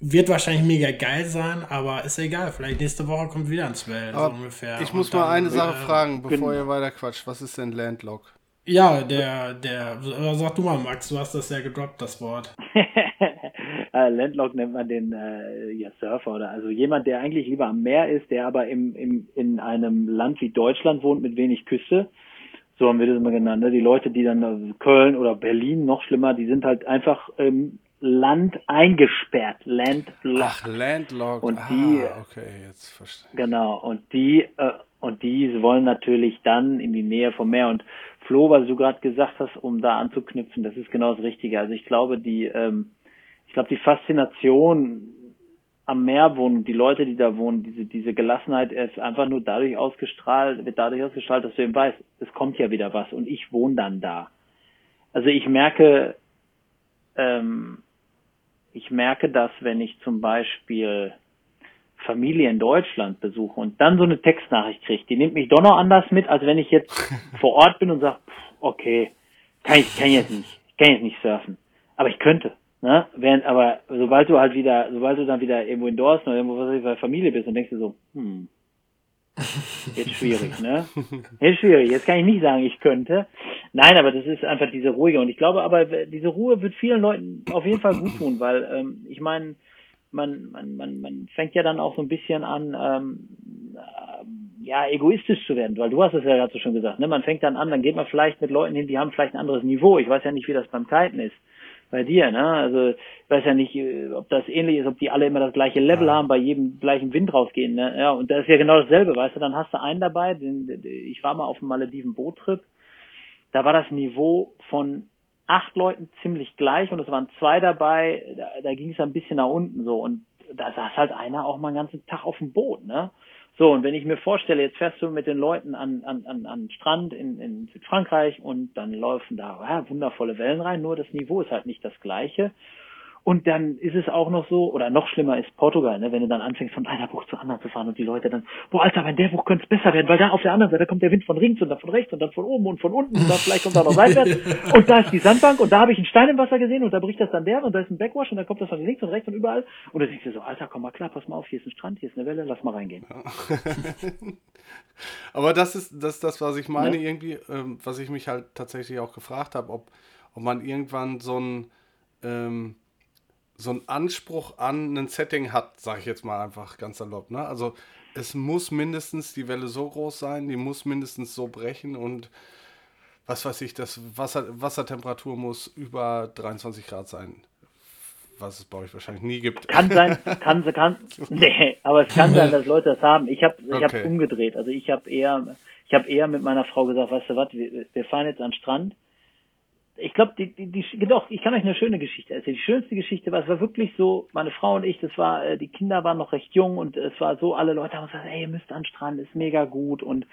S2: wird wahrscheinlich mega geil sein, aber ist egal. Vielleicht nächste Woche kommt wieder ein Swell, so ungefähr.
S1: Ich muss mal eine Sache äh, fragen, bevor genau. ihr weiter quatscht. Was ist denn Landlock?
S2: Ja, der, der, sag du mal, Max, du hast das ja gedroppt, das Wort.
S3: Äh, Landlock nennt man den äh, ja, Surfer oder also jemand, der eigentlich lieber am Meer ist, der aber im, im, in einem Land wie Deutschland wohnt mit wenig Küste so haben wir das immer genannt. Ne? Die Leute, die dann Köln oder Berlin, noch schlimmer, die sind halt einfach im Land eingesperrt, Landlocked. Ach,
S1: Landlocked.
S3: Und die,
S1: ah, okay, jetzt verstehe.
S3: Genau, und die, äh, und die wollen natürlich dann in die Nähe vom Meer. Und Flo, was du gerade gesagt hast, um da anzuknüpfen, das ist genau das Richtige. Also ich glaube, die, ähm, ich glaube, die Faszination am Meer wohnen, die Leute, die da wohnen, diese, diese Gelassenheit ist einfach nur dadurch ausgestrahlt, wird dadurch ausgestrahlt, dass du eben weißt, es kommt ja wieder was und ich wohne dann da. Also ich merke, ähm, ich merke das, wenn ich zum Beispiel Familie in Deutschland besuche und dann so eine Textnachricht kriege, die nimmt mich doch noch anders mit, als wenn ich jetzt vor Ort bin und sage, okay, kann ich, kann ich jetzt nicht, kann jetzt nicht surfen, aber ich könnte. Ne? Während aber, sobald du halt wieder, sobald du dann wieder irgendwo in Dorsten oder irgendwo was weiß ich, bei Familie bist, dann denkst du so, hm, jetzt schwierig, ne? Jetzt schwierig. Jetzt kann ich nicht sagen, ich könnte. Nein, aber das ist einfach diese Ruhige. Und ich glaube aber, diese Ruhe wird vielen Leuten auf jeden Fall gut tun, weil ähm, ich meine, man, man, man, man fängt ja dann auch so ein bisschen an, ähm, ja, egoistisch zu werden, weil du hast es ja gerade so schon gesagt, ne? Man fängt dann an, dann geht man vielleicht mit Leuten hin, die haben vielleicht ein anderes Niveau. Ich weiß ja nicht, wie das beim Kiten ist bei dir, ne? Also ich weiß ja nicht, äh, ob das ähnlich ist, ob die alle immer das gleiche Level ja. haben, bei jedem gleichen Wind rausgehen, ne? Ja, und das ist ja genau dasselbe, weißt du, dann hast du einen dabei, den, ich war mal auf einem Malediven Boottrip, da war das Niveau von acht Leuten ziemlich gleich und es waren zwei dabei, da, da ging es ein bisschen nach unten so und da saß halt einer auch mal einen ganzen Tag auf dem Boot, ne? So, und wenn ich mir vorstelle, jetzt fährst du mit den Leuten an, an, an, an Strand in, in Südfrankreich und dann laufen da ja, wundervolle Wellen rein, nur das Niveau ist halt nicht das gleiche. Und dann ist es auch noch so, oder noch schlimmer ist Portugal, ne, wenn du dann anfängst, von einer Bucht zur anderen zu fahren und die Leute dann, boah, Alter, wenn der Bucht könnte es besser werden, weil da auf der anderen Seite kommt der Wind von links und dann von rechts und dann von oben und von unten und dann vielleicht kommt da noch seitwärts und da ist die Sandbank und da habe ich einen Stein im Wasser gesehen und da bricht das dann der und da ist ein Backwash und dann kommt das von links und rechts und überall und du denkst dir so, Alter, komm mal klar, pass mal auf, hier ist ein Strand, hier ist eine Welle, lass mal reingehen.
S1: Aber das ist das, das was ich meine ja. irgendwie, ähm, was ich mich halt tatsächlich auch gefragt habe, ob, ob man irgendwann so ein ähm, so einen Anspruch an ein Setting hat, sage ich jetzt mal einfach ganz salopp. Ne? Also es muss mindestens die Welle so groß sein, die muss mindestens so brechen und was weiß ich, das Wasser, Wassertemperatur muss über 23 Grad sein. Was es bei euch wahrscheinlich nie gibt.
S3: Kann sein, kann, kann, nee, aber es kann sein, dass Leute das haben. Ich habe ich okay. hab umgedreht. Also ich habe eher, ich habe eher mit meiner Frau gesagt, weißt du was, wir, wir fahren jetzt an den Strand ich glaube, die, die, die, doch, ich kann euch eine schöne Geschichte erzählen. Die schönste Geschichte war, es war wirklich so, meine Frau und ich, das war, äh, die Kinder waren noch recht jung und es war so, alle Leute haben gesagt, ey, ihr müsst an den Strand, ist mega gut. Und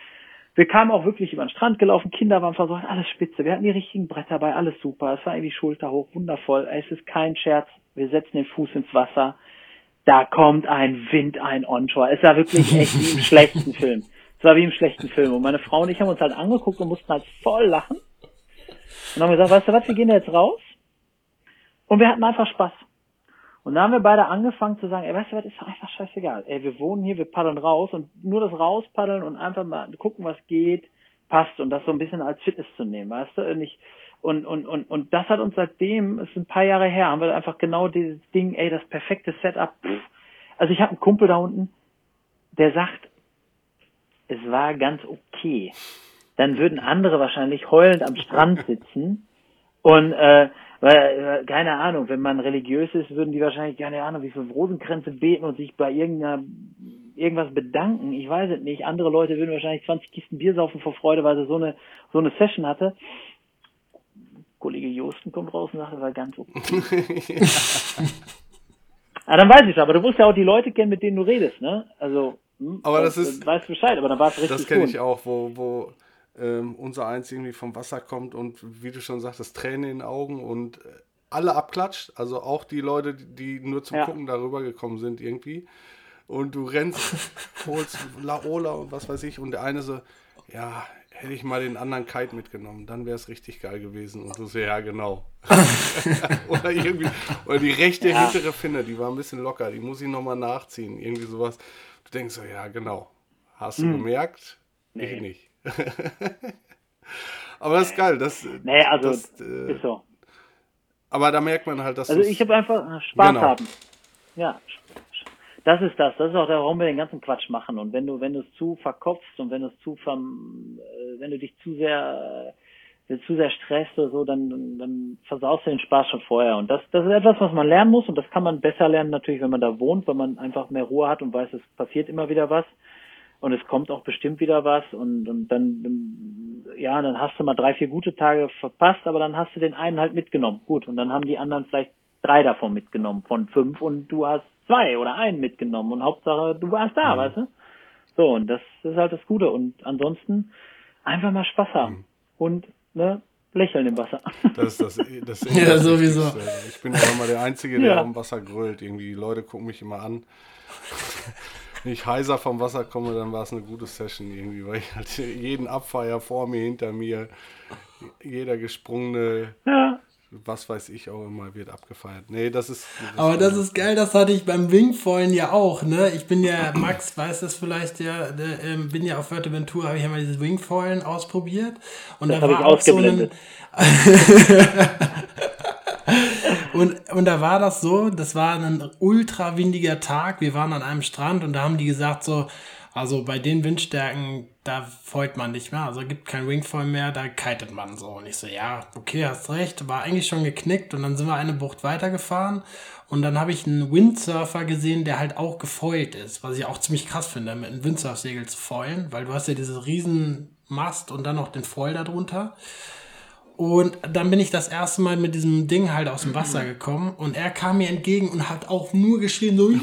S3: wir kamen auch wirklich über den Strand gelaufen, Kinder waren versorgt, alles spitze, wir hatten die richtigen Bretter bei, alles super, es war irgendwie Schulter hoch, wundervoll, es ist kein Scherz, wir setzen den Fuß ins Wasser, da kommt ein Wind ein onshore, es war wirklich echt wie im schlechten Film. Es war wie im schlechten Film. Und meine Frau und ich haben uns halt angeguckt und mussten halt voll lachen und haben gesagt, weißt du was, wir gehen jetzt raus. Und wir hatten einfach Spaß. Und dann haben wir beide angefangen zu sagen, ey, weißt du was, ist doch einfach scheißegal. Ey, wir wohnen hier, wir paddeln raus und nur das Rauspaddeln und einfach mal gucken, was geht, passt und das so ein bisschen als Fitness zu nehmen, weißt du? Und, ich, und, und, und, und das hat uns seitdem, ist ein paar Jahre her, haben wir einfach genau dieses Ding, ey, das perfekte Setup. Also ich habe einen Kumpel da unten, der sagt, es war ganz okay dann würden andere wahrscheinlich heulend am Strand sitzen und äh, weil, äh, keine Ahnung, wenn man religiös ist, würden die wahrscheinlich, keine Ahnung, wie viele Rosenkränze beten und sich bei irgendeiner irgendwas bedanken. Ich weiß es nicht. Andere Leute würden wahrscheinlich 20 Kisten Bier saufen vor Freude, weil sie so eine so eine Session hatte. Kollege Josten kommt raus und sagt, das war ganz okay. ah, dann weiß ich aber du musst ja auch die Leute kennen, mit denen du redest, ne? Also,
S1: hm, aber das ist,
S3: weißt Bescheid, aber dann war es richtig
S1: Das kenne ich auch, wo, wo ähm, unser Eins irgendwie vom Wasser kommt und wie du schon sagst, das Tränen in den Augen und äh, alle abklatscht, also auch die Leute, die nur zum ja. Gucken darüber gekommen sind irgendwie. Und du rennst, holst Laola und was weiß ich und der eine so, ja, hätte ich mal den anderen Kite mitgenommen, dann wäre es richtig geil gewesen. Und du so, ja, genau. oder irgendwie, oder die rechte ja. hintere Finne, die war ein bisschen locker, die muss ich nochmal nachziehen, irgendwie sowas. Du denkst so, ja, genau. Hast du hm. gemerkt? Nee. Ich nicht. aber das ist geil. Das,
S3: nee, also das, äh, ist so.
S1: Aber da merkt man halt, dass
S3: Also ich habe einfach Spaß genau. haben. Ja, das ist das. Das ist auch der, warum wir den ganzen Quatsch machen. Und wenn du, wenn du es zu verkopfst und wenn du es zu, verm, äh, wenn du dich zu sehr, äh, zu sehr stresst oder so, dann, dann versaust du den Spaß schon vorher. Und das, das ist etwas, was man lernen muss. Und das kann man besser lernen natürlich, wenn man da wohnt, weil man einfach mehr Ruhe hat und weiß, es passiert immer wieder was und es kommt auch bestimmt wieder was und, und dann, ja, dann hast du mal drei, vier gute Tage verpasst, aber dann hast du den einen halt mitgenommen. Gut, und dann haben die anderen vielleicht drei davon mitgenommen von fünf und du hast zwei oder einen mitgenommen und Hauptsache du warst da, mhm. weißt du? So, und das ist halt das Gute und ansonsten einfach mal Spaß haben mhm. und, ne, lächeln im Wasser.
S1: Das ist das, das ist
S2: ja, sowieso.
S1: Ich bin ja immer der Einzige, der ja. am Wasser grölt. Irgendwie, die Leute gucken mich immer an wenn ich heiser vom Wasser komme, dann war es eine gute Session irgendwie, weil ich halt jeden Abfeier vor mir, hinter mir, jeder gesprungene, ja. was weiß ich auch immer, wird abgefeiert. Nee, das ist.
S2: Das Aber das ist geil, das hatte ich beim Wingfoilen ja auch, ne? Ich bin ja, Max weiß das vielleicht ja, äh, bin ja auf Fuerteventura, habe ich ja mal dieses Wingfoilen ausprobiert. Und das da war auch so ein. Und, und da war das so, das war ein ultra windiger Tag. Wir waren an einem Strand und da haben die gesagt so, Also bei den Windstärken, da folgt man nicht mehr, also gibt kein Wingfoil mehr, da kitet man so. Und ich so, ja, okay, hast recht, war eigentlich schon geknickt und dann sind wir eine Bucht weitergefahren und dann habe ich einen Windsurfer gesehen, der halt auch gefoilt ist, was ich auch ziemlich krass finde, mit einem Windsurfsegel zu foilen, weil du hast ja diese riesen Mast und dann noch den Foil darunter. Und dann bin ich das erste Mal mit diesem Ding halt aus dem Wasser gekommen und er kam mir entgegen und hat auch nur geschrien so yeah,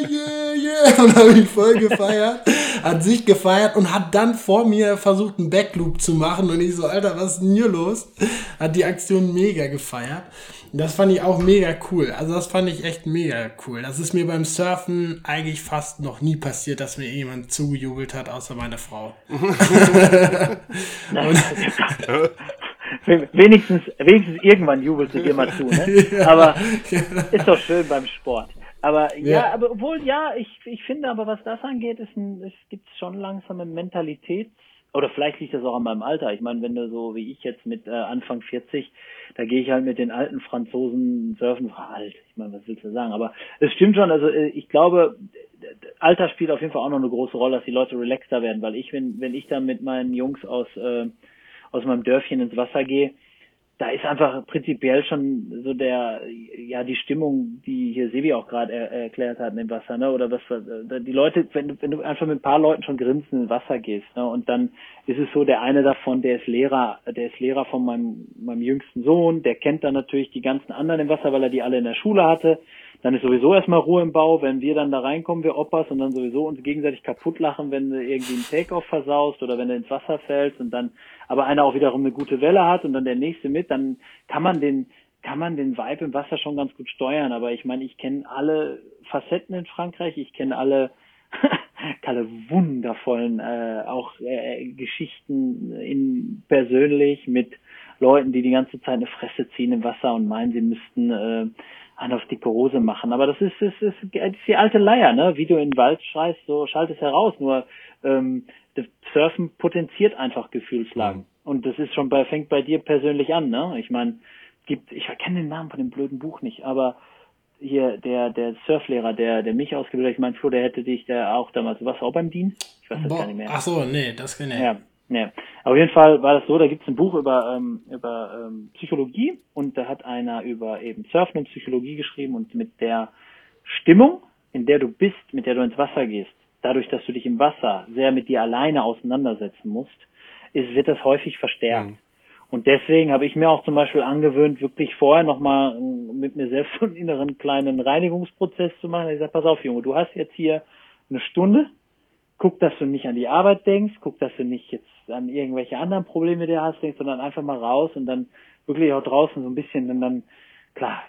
S2: yeah, yeah und habe ihn voll gefeiert, hat sich gefeiert und hat dann vor mir versucht einen Backloop zu machen und ich so, Alter, was ist denn hier los? Hat die Aktion mega gefeiert. Das fand ich auch mega cool. Also das fand ich echt mega cool. Das ist mir beim Surfen eigentlich fast noch nie passiert, dass mir jemand zugejubelt hat, außer meine Frau.
S3: wenigstens, wenigstens irgendwann jubelt sie dir mal zu, ne? Aber ist doch schön beim Sport. Aber ja, ja aber obwohl, ja, ich, ich finde aber, was das angeht, ist ein, es gibt schon langsam eine Mentalität, oder vielleicht liegt das auch an meinem Alter. Ich meine, wenn du so wie ich jetzt mit äh, Anfang 40, da gehe ich halt mit den alten Franzosen surfen, alt, ich meine, was willst du sagen? Aber es stimmt schon, also äh, ich glaube, Alter spielt auf jeden Fall auch noch eine große Rolle, dass die Leute relaxter werden, weil ich, wenn, wenn ich dann mit meinen Jungs aus äh, aus meinem Dörfchen ins Wasser gehe, da ist einfach prinzipiell schon so der, ja, die Stimmung, die hier Sebi auch gerade er, erklärt hat im Wasser, ne, oder was, die Leute, wenn du, wenn du einfach mit ein paar Leuten schon grinsend ins Wasser gehst, ne, und dann ist es so, der eine davon, der ist Lehrer, der ist Lehrer von meinem, meinem jüngsten Sohn, der kennt dann natürlich die ganzen anderen im Wasser, weil er die alle in der Schule hatte, dann ist sowieso erstmal Ruhe im Bau, wenn wir dann da reinkommen, wir Oppas, und dann sowieso uns gegenseitig kaputt lachen, wenn du irgendwie einen Takeoff versaust oder wenn du ins Wasser fällst und dann aber einer auch wiederum eine gute Welle hat und dann der nächste mit, dann kann man den kann man den Vibe im Wasser schon ganz gut steuern. Aber ich meine, ich kenne alle Facetten in Frankreich, ich kenne alle alle wundervollen äh, auch äh, Geschichten in persönlich mit Leuten, die die ganze Zeit eine Fresse ziehen im Wasser und meinen, sie müssten äh, einen auf dicke Hose machen. Aber das ist, ist, ist, ist die alte Leier, ne? Wie du in den Wald schreist, so schalt es heraus. Nur ähm, das Surfen potenziert einfach Gefühlslagen. Mhm. Und das ist schon bei, fängt bei dir persönlich an, ne? Ich meine, gibt, ich kenne den Namen von dem blöden Buch nicht, aber hier der der Surflehrer, der der mich ausgebildet hat, ich meine, Flo, der hätte dich der auch damals, was auch beim Dienst?
S2: Ich weiß das Bo gar nicht mehr. Ach so, nee, das kenne ich.
S3: Ja, Nee. Auf jeden Fall war das so, da gibt es ein Buch über, ähm, über ähm, Psychologie und da hat einer über eben Surfen und Psychologie geschrieben und mit der Stimmung, in der du bist, mit der du ins Wasser gehst, dadurch, dass du dich im Wasser sehr mit dir alleine auseinandersetzen musst, ist, wird das häufig verstärkt. Mhm. Und deswegen habe ich mir auch zum Beispiel angewöhnt, wirklich vorher nochmal ähm, mit mir selbst einen inneren kleinen Reinigungsprozess zu machen. Ich sage, pass auf, Junge, du hast jetzt hier eine Stunde, guck, dass du nicht an die Arbeit denkst, guck, dass du nicht jetzt an irgendwelche anderen Probleme, die du hast, denkst, sondern einfach mal raus und dann wirklich auch draußen so ein bisschen und dann, klar,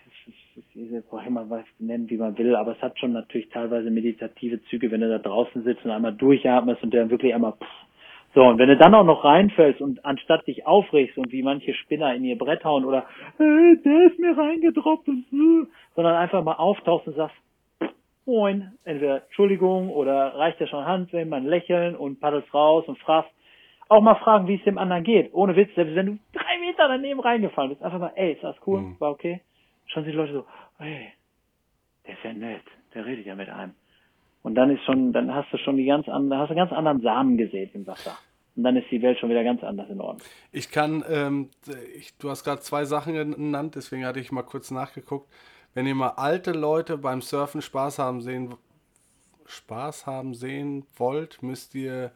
S3: brauche immer was nennen, wie man will, aber es hat schon natürlich teilweise meditative Züge, wenn du da draußen sitzt und einmal durchatmest und dann wirklich einmal pff, so, und wenn du dann auch noch reinfällst und anstatt dich aufregst und wie manche Spinner in ihr Brett hauen oder äh, der ist mir reingedroppt und äh, sondern einfach mal auftauchst und sagst, Moin, entweder Entschuldigung oder reicht ja schon Hand, wenn man lächeln und paddelst raus und fragst, auch mal fragen, wie es dem anderen geht. Ohne Witz, selbst wenn du drei Meter daneben reingefallen bist, einfach mal, ey, ist das cool? Mhm. War okay? Schon sind die Leute so, ey, der ist ja nett, der redet ja mit einem. Und dann ist schon, dann hast du schon die ganz anderen, hast du ganz anderen Samen gesät im Wasser. Und dann ist die Welt schon wieder ganz anders in Ordnung.
S1: Ich kann, ähm, ich, du hast gerade zwei Sachen genannt, deswegen hatte ich mal kurz nachgeguckt. Wenn ihr mal alte Leute beim Surfen Spaß haben sehen, Spaß haben sehen wollt, müsst ihr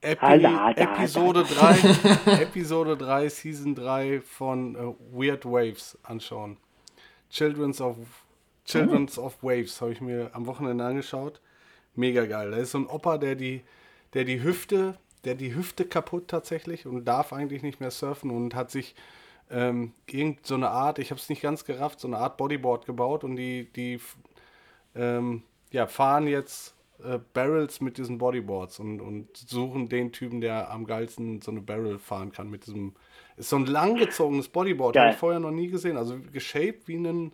S1: Epi Alter, Alter, Episode Alter. 3, Episode 3, Season 3 von uh, Weird Waves anschauen. Children's of, Children's of Waves habe ich mir am Wochenende angeschaut. Mega geil. Da ist so ein Opa, der die, der die Hüfte, der die Hüfte kaputt tatsächlich und darf eigentlich nicht mehr surfen und hat sich ähm, irgend so eine Art, ich habe es nicht ganz gerafft, so eine Art Bodyboard gebaut und die, die ähm, ja, fahren jetzt äh, Barrels mit diesen Bodyboards und, und suchen den Typen, der am geilsten so eine Barrel fahren kann mit diesem. Ist so ein langgezogenes Bodyboard, habe ich vorher noch nie gesehen. Also geshaped wie ein,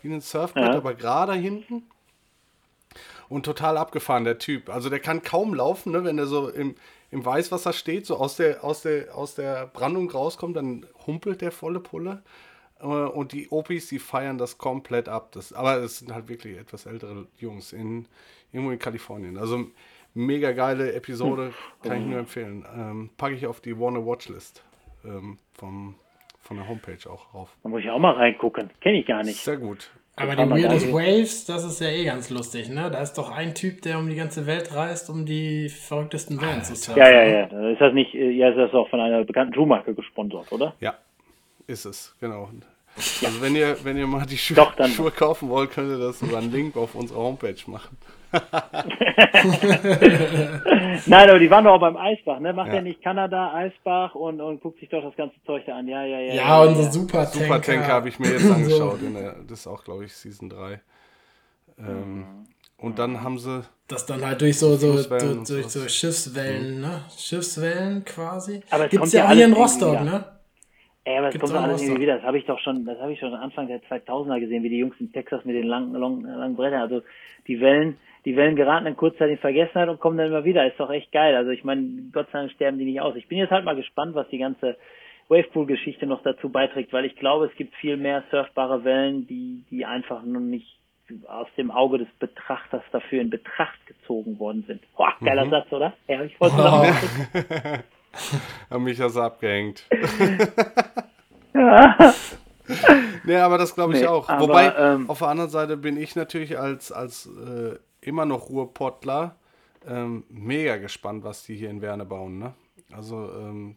S1: wie ein Surfboard, ja. aber gerade hinten. Und total abgefahren, der Typ. Also der kann kaum laufen, ne, wenn er so im, im Weißwasser steht, so aus der, aus, der, aus der Brandung rauskommt, dann humpelt der volle Pulle. Äh, und die Opis, die feiern das komplett ab. Das, aber es sind halt wirklich etwas ältere Jungs in, irgendwo in Kalifornien. Also Mega geile Episode, kann ich nur empfehlen. Ähm, packe ich auf die Warner Watchlist ähm, vom, von der Homepage auch rauf.
S3: Da muss ich auch mal reingucken. Kenne ich gar nicht.
S1: Sehr gut.
S2: Aber die Weirdest
S3: da-
S2: Waves, das ist ja eh ganz lustig, ne? Da ist doch ein Typ, der um die ganze Welt reist, um die verrücktesten Wellen zu surfen.
S3: Ja, ja, ja. Da Ist das nicht, äh, ja, ist das auch von einer bekannten Schuhmarke gesponsert, oder?
S1: Ja, ist es, genau. Also wenn ihr, wenn ihr mal die Schuhe,
S3: Doch, dann.
S1: Schuhe kaufen wollt, könnt ihr das über einen Link auf unserer Homepage machen.
S3: Nein, aber die waren doch auch beim Eisbach, ne? Macht
S1: Ja.
S3: ja, nicht Kanada, Eisbach und, und guckt sich doch das ganze Zeug da an. Ja, ja, ja.
S2: Ja, unser Supertanker.
S1: Supertanker habe ich mir jetzt angeschaut. In der, das ist auch, glaube ich, Season 3. Ähm, und dann haben sie,
S2: Das dann halt durch so, so, so durch so Schiffswellen, ne? Schiffswellen quasi.
S3: Aber es
S2: Gibt's
S3: kommt
S2: ja
S3: ja
S2: hier in Rostock, ne?
S3: Ey, aber es
S2: Gibt's
S3: kommt doch alles irgendwie wieder. Das habe ich doch schon, das habe ich schon Anfang der 2000er gesehen, wie die Jungs in Texas mit den langen, langen, langen Brettern. Also die Wellen, die Wellen geraten dann kurzzeitig in Vergessenheit und kommen dann immer wieder. Ist doch echt geil. Also ich meine, Gott sei Dank sterben die nicht aus. Ich bin jetzt halt mal gespannt, was die ganze Wavepool-Geschichte noch dazu beiträgt, weil ich glaube, es gibt viel mehr surfbare Wellen, die, die einfach nur nicht aus dem Auge des Betrachters dafür in Betracht gezogen worden sind. Boah, geiler
S1: Mhm.
S3: Satz, oder? Ja, ich wollte zusammen.
S1: haben mich also abgehängt. nee, aber das glaube ich
S3: Nee,
S1: auch.
S3: aber,
S1: Wobei,
S3: ähm,
S1: auf der anderen Seite bin ich natürlich als, als äh, immer noch Ruhrpottler ähm, mega gespannt, was die hier in Werne bauen. Ne? Also, ähm,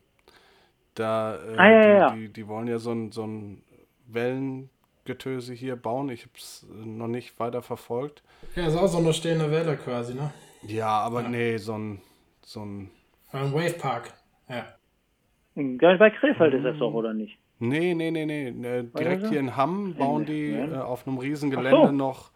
S1: da, äh,
S3: Ah, ja,
S1: die,
S3: ja, ja.
S1: Die, die wollen ja so ein, so ein Wellengetöse hier bauen. Ich habe es noch nicht weiter verfolgt.
S2: Ja, ist auch so eine stehende Welle quasi, ne?
S1: Ja, aber nee, so ein, so ein
S2: Ein Wavepark. Ja.
S3: Bei Krefeld ist das doch, oder nicht?
S1: Nee, nee, nee, nee. Äh, direkt hier in Hamm bauen die
S3: Ja.
S1: äh, auf einem riesen Gelände
S3: so.
S1: noch.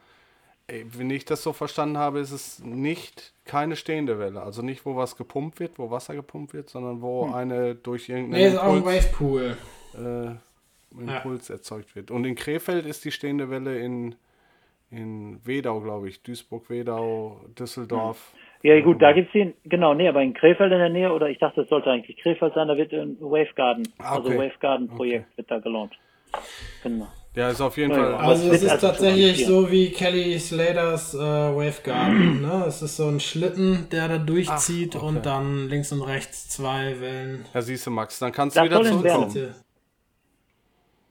S1: Ey, wenn ich das so verstanden habe, ist es nicht keine stehende Welle. Also nicht, wo was gepumpt wird, wo Wasser gepumpt wird, sondern wo eine durch
S2: Nee,
S1: irgendeinen
S2: ist auch ein
S1: Impuls,
S2: Wavepool.
S1: äh, Impuls erzeugt wird. Und in Krefeld ist die stehende Welle in, in Wedau, glaube ich. Duisburg, Wedau, Düsseldorf.
S3: Ja, gut, da gibt's den, genau, nee, aber in Krefeld in der Nähe, oder ich dachte, es sollte eigentlich Krefeld sein, da wird ein Wave Garden,
S1: Ah,
S3: also
S1: okay.
S3: Wave Garden Projekt wird da gelauncht. Genau.
S1: Ja, ist auf jeden
S3: Ja,
S1: Fall.
S2: Also es ist
S3: also
S2: tatsächlich so wie Kelly Slaters äh, Wave Garden. ne? Es ist so ein Schlitten, der da durchzieht
S1: Ach, okay.
S2: und dann links und rechts zwei Wellen.
S1: Ja, siehst du, Max, dann kannst du
S3: Das
S1: wieder
S3: in Werne.
S1: zurückkommen.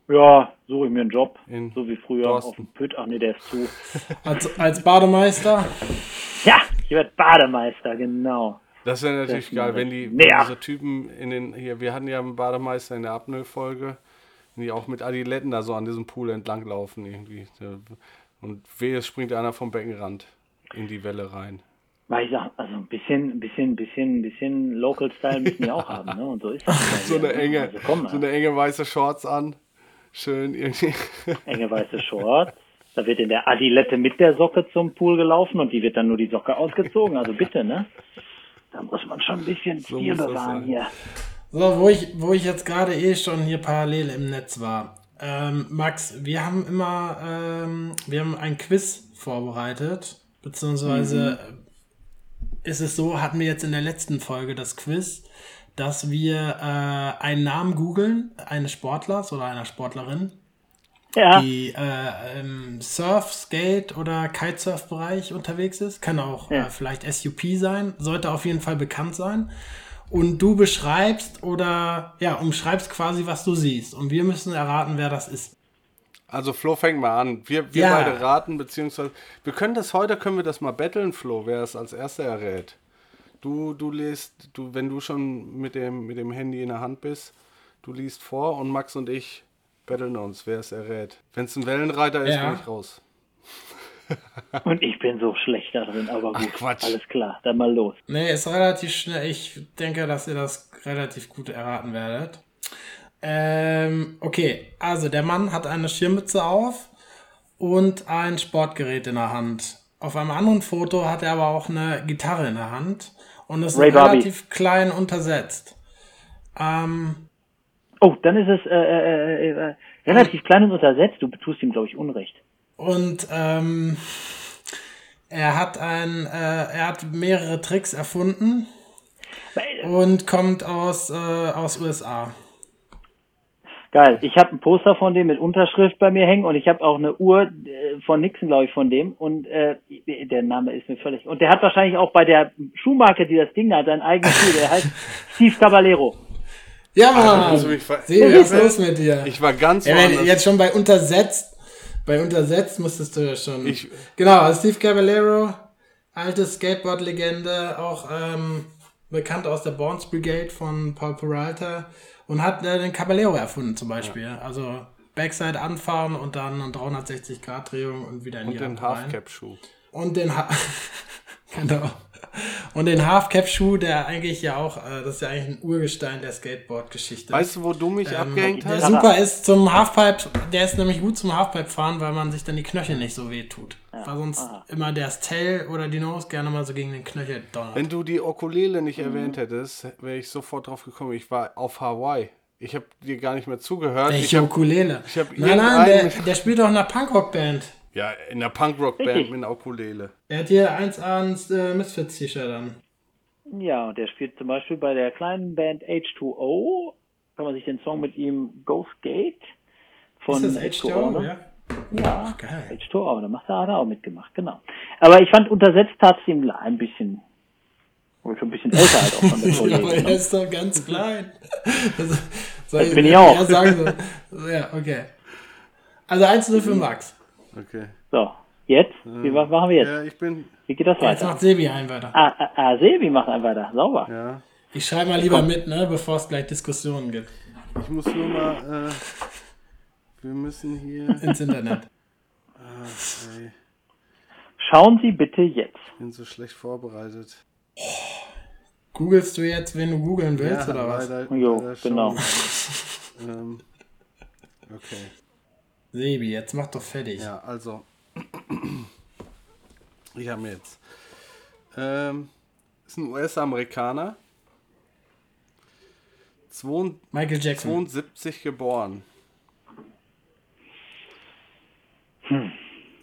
S3: Ja, suche ich mir einen Job,
S1: In
S3: so wie früher
S1: Dorsten.
S3: auf dem Pütt. Ach nee, der ist zu.
S2: Als, als Bademeister.
S3: Ja, ich werde Bademeister, genau.
S1: Das wäre natürlich
S3: Das
S1: geil, wenn die wenn diese Typen in den hier, wir hatten ja einen Bademeister in der Apnoe-Folge, die auch mit Adiletten da so an diesem Pool entlang laufen irgendwie. Und wehe, es springt einer vom Beckenrand in die Welle rein.
S3: Weil ich sag, also ein bisschen, ein bisschen, ein bisschen, ein bisschen Local Style müssen wir auch haben, ne? Und so ist das.
S1: So eine enge,
S3: Also komm,
S1: so eine enge weiße Shorts an. Schön irgendwie.
S3: enge weiße Shorts. Da wird in der Adilette mit der Socke zum Pool gelaufen und die wird dann nur die Socke ausgezogen. Also bitte, ne? Da muss man schon ein bisschen
S1: So
S3: Stil bewahren hier.
S2: So, wo ich, wo ich jetzt gerade eh schon hier parallel im Netz war. Ähm, Max, wir haben immer, ähm, wir haben ein Quiz vorbereitet, beziehungsweise ist es so, hatten wir jetzt in der letzten Folge das Quiz, dass wir äh, einen Namen googeln, eines Sportlers oder einer Sportlerin,
S3: Ja,
S2: die äh, im Surf, Skate oder Kitesurf-Bereich unterwegs ist. Kann auch
S3: Ja.
S2: äh, vielleicht SUP sein, sollte auf jeden Fall bekannt sein. Und du beschreibst oder ja, umschreibst quasi, was du siehst. Und wir müssen erraten, wer das ist.
S1: Also Flo, fängt mal an. Wir, wir
S2: Ja.
S1: beide raten, beziehungsweise wir können das heute, können wir das mal betteln, Flo, wer es als erster errät. Du, du liest, du, wenn du schon mit dem, mit dem Handy in der Hand bist, du liest vor und Max und ich betteln uns, wer es errät. Wenn es ein Wellenreiter ist,
S2: Ja.
S1: bin ich raus.
S3: und ich bin so schlecht da drin, aber gut.
S1: Quatsch.
S3: Alles klar, dann mal los.
S2: Nee, ist relativ schnell. Ich denke, dass ihr das relativ gut erraten werdet. Ähm, okay, also der Mann hat eine Schirmmütze auf und ein Sportgerät in der Hand. Auf einem anderen Foto hat er aber auch eine Gitarre in der Hand und ist
S3: Ray Barbie.
S2: relativ klein untersetzt. Ähm,
S3: Oh, dann ist es äh, äh, äh, äh, relativ klein und untersetzt. Du tust ihm, glaube ich, Unrecht.
S2: und ähm, er hat ein, äh, er hat mehrere Tricks erfunden und kommt aus, äh, aus USA.
S3: Geil. Ich habe ein Poster von dem mit Unterschrift bei mir hängen und ich habe auch eine Uhr, äh, äh, von Nixon, glaube ich, von dem. Und äh, der Name ist mir völlig. Und der hat wahrscheinlich auch bei der Schuhmarke, die das Ding da hat, seinen eigenen Schuh. Der heißt Steve Caballero.
S2: Ja,
S1: du
S2: Mann.
S1: ver-
S2: Sebi, was ist los mit dir?
S1: Ich war ganz
S2: Ja, wenn jetzt schon bei untersetzt, bei untersetzt musstest du ja schon.
S1: Ich-
S2: genau, also Steve Caballero, alte Skateboard-Legende, auch ähm, bekannt aus der Bournes Brigade von Paul Peralta und hat äh, den Caballero erfunden zum Beispiel. Also Backside anfahren und dann eine 360-Grad-Drehung und wieder in die
S1: Und den. Halfcap-Schuh.
S2: Und den ha genau. Und den Halfcap-Schuh, der eigentlich ja auch, äh, das ist ja eigentlich ein Urgestein der Skateboard-Geschichte.
S1: Weißt du, wo du mich abgehängt
S2: Ähm, Der
S1: hast?
S2: super ist zum Halfpipe, der ist nämlich gut zum Halfpipe fahren, weil man sich dann die Knöchel nicht so weh tut. Weil sonst immer der Tail oder die Nose gerne mal so gegen den Knöchel donnert.
S1: Wenn du die Okulele nicht erwähnt hättest, wäre ich sofort drauf gekommen. Ich war auf Hawaii. Ich habe dir gar nicht mehr zugehört. Ich
S2: Welche
S1: hab,
S2: Ukulele?
S1: ich hab
S2: nein, nein, der, der spielt doch in einer Punkrock-Band.
S1: Ja, in der Punkrock-Band mit einer Ukulele.
S2: Der hat hier 1A äh, Misfits-T-Shirt an.
S3: Ja, und der spielt zum Beispiel bei der kleinen Band H2O. Kann man sich den Song mit ihm Ghost Gate von
S2: Ist das H2O,
S3: ne?
S2: ja?
S3: Ja,
S2: Geil.
S3: H2O, da macht er, hat er auch mitgemacht, genau. Aber ich fand untersetzt tat es ihm ein bisschen, wohl schon ein bisschen älter halt auch von der
S2: Aber
S3: Kollege.
S2: er
S3: ne?
S2: ist doch ganz klein. Soll
S3: Das bin ich auch.
S2: eher sagen so. Ja, okay. Also 1-0 für Max.
S1: Okay.
S3: So, jetzt? Wie, was machen wir jetzt?
S1: Ja, ich bin.
S3: Wie geht das
S2: Jetzt
S3: weiter?
S2: macht Sebi ein weiter.
S3: Ah, ah, ah, Sebi macht einen weiter. Sauber.
S1: Ja.
S2: Ich schreibe mal lieber mit, ne, bevor es gleich Diskussionen gibt.
S1: Ich muss nur mal. Äh, wir müssen hier.
S2: Ins Internet.
S1: Ey,
S3: Schauen Sie bitte jetzt.
S1: ich bin so schlecht vorbereitet.
S2: Googlest du jetzt, wen du googeln willst, oder was?
S1: leider,
S3: Jo,
S1: leider schon.
S3: genau.
S1: Ähm, okay.
S2: Sebi, jetzt mach doch fertig.
S1: Ja, also. Ich habe mir jetzt. Ähm, ist ein US-Amerikaner. 72
S2: Michael Jackson.
S1: 72 geboren.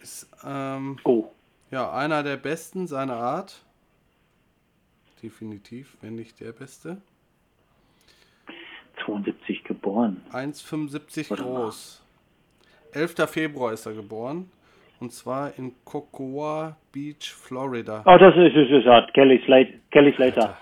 S1: Ist ähm,
S3: Oh.
S1: ja einer der besten seiner Art. Definitiv, wenn nicht der beste.
S3: 72 geboren.
S1: 1,75
S3: Warte mal.
S1: groß. 11. Februar ist er geboren. Und zwar in Cocoa Beach, Florida.
S3: Oh, das ist, ist Kelly Slater. Kelly Slater.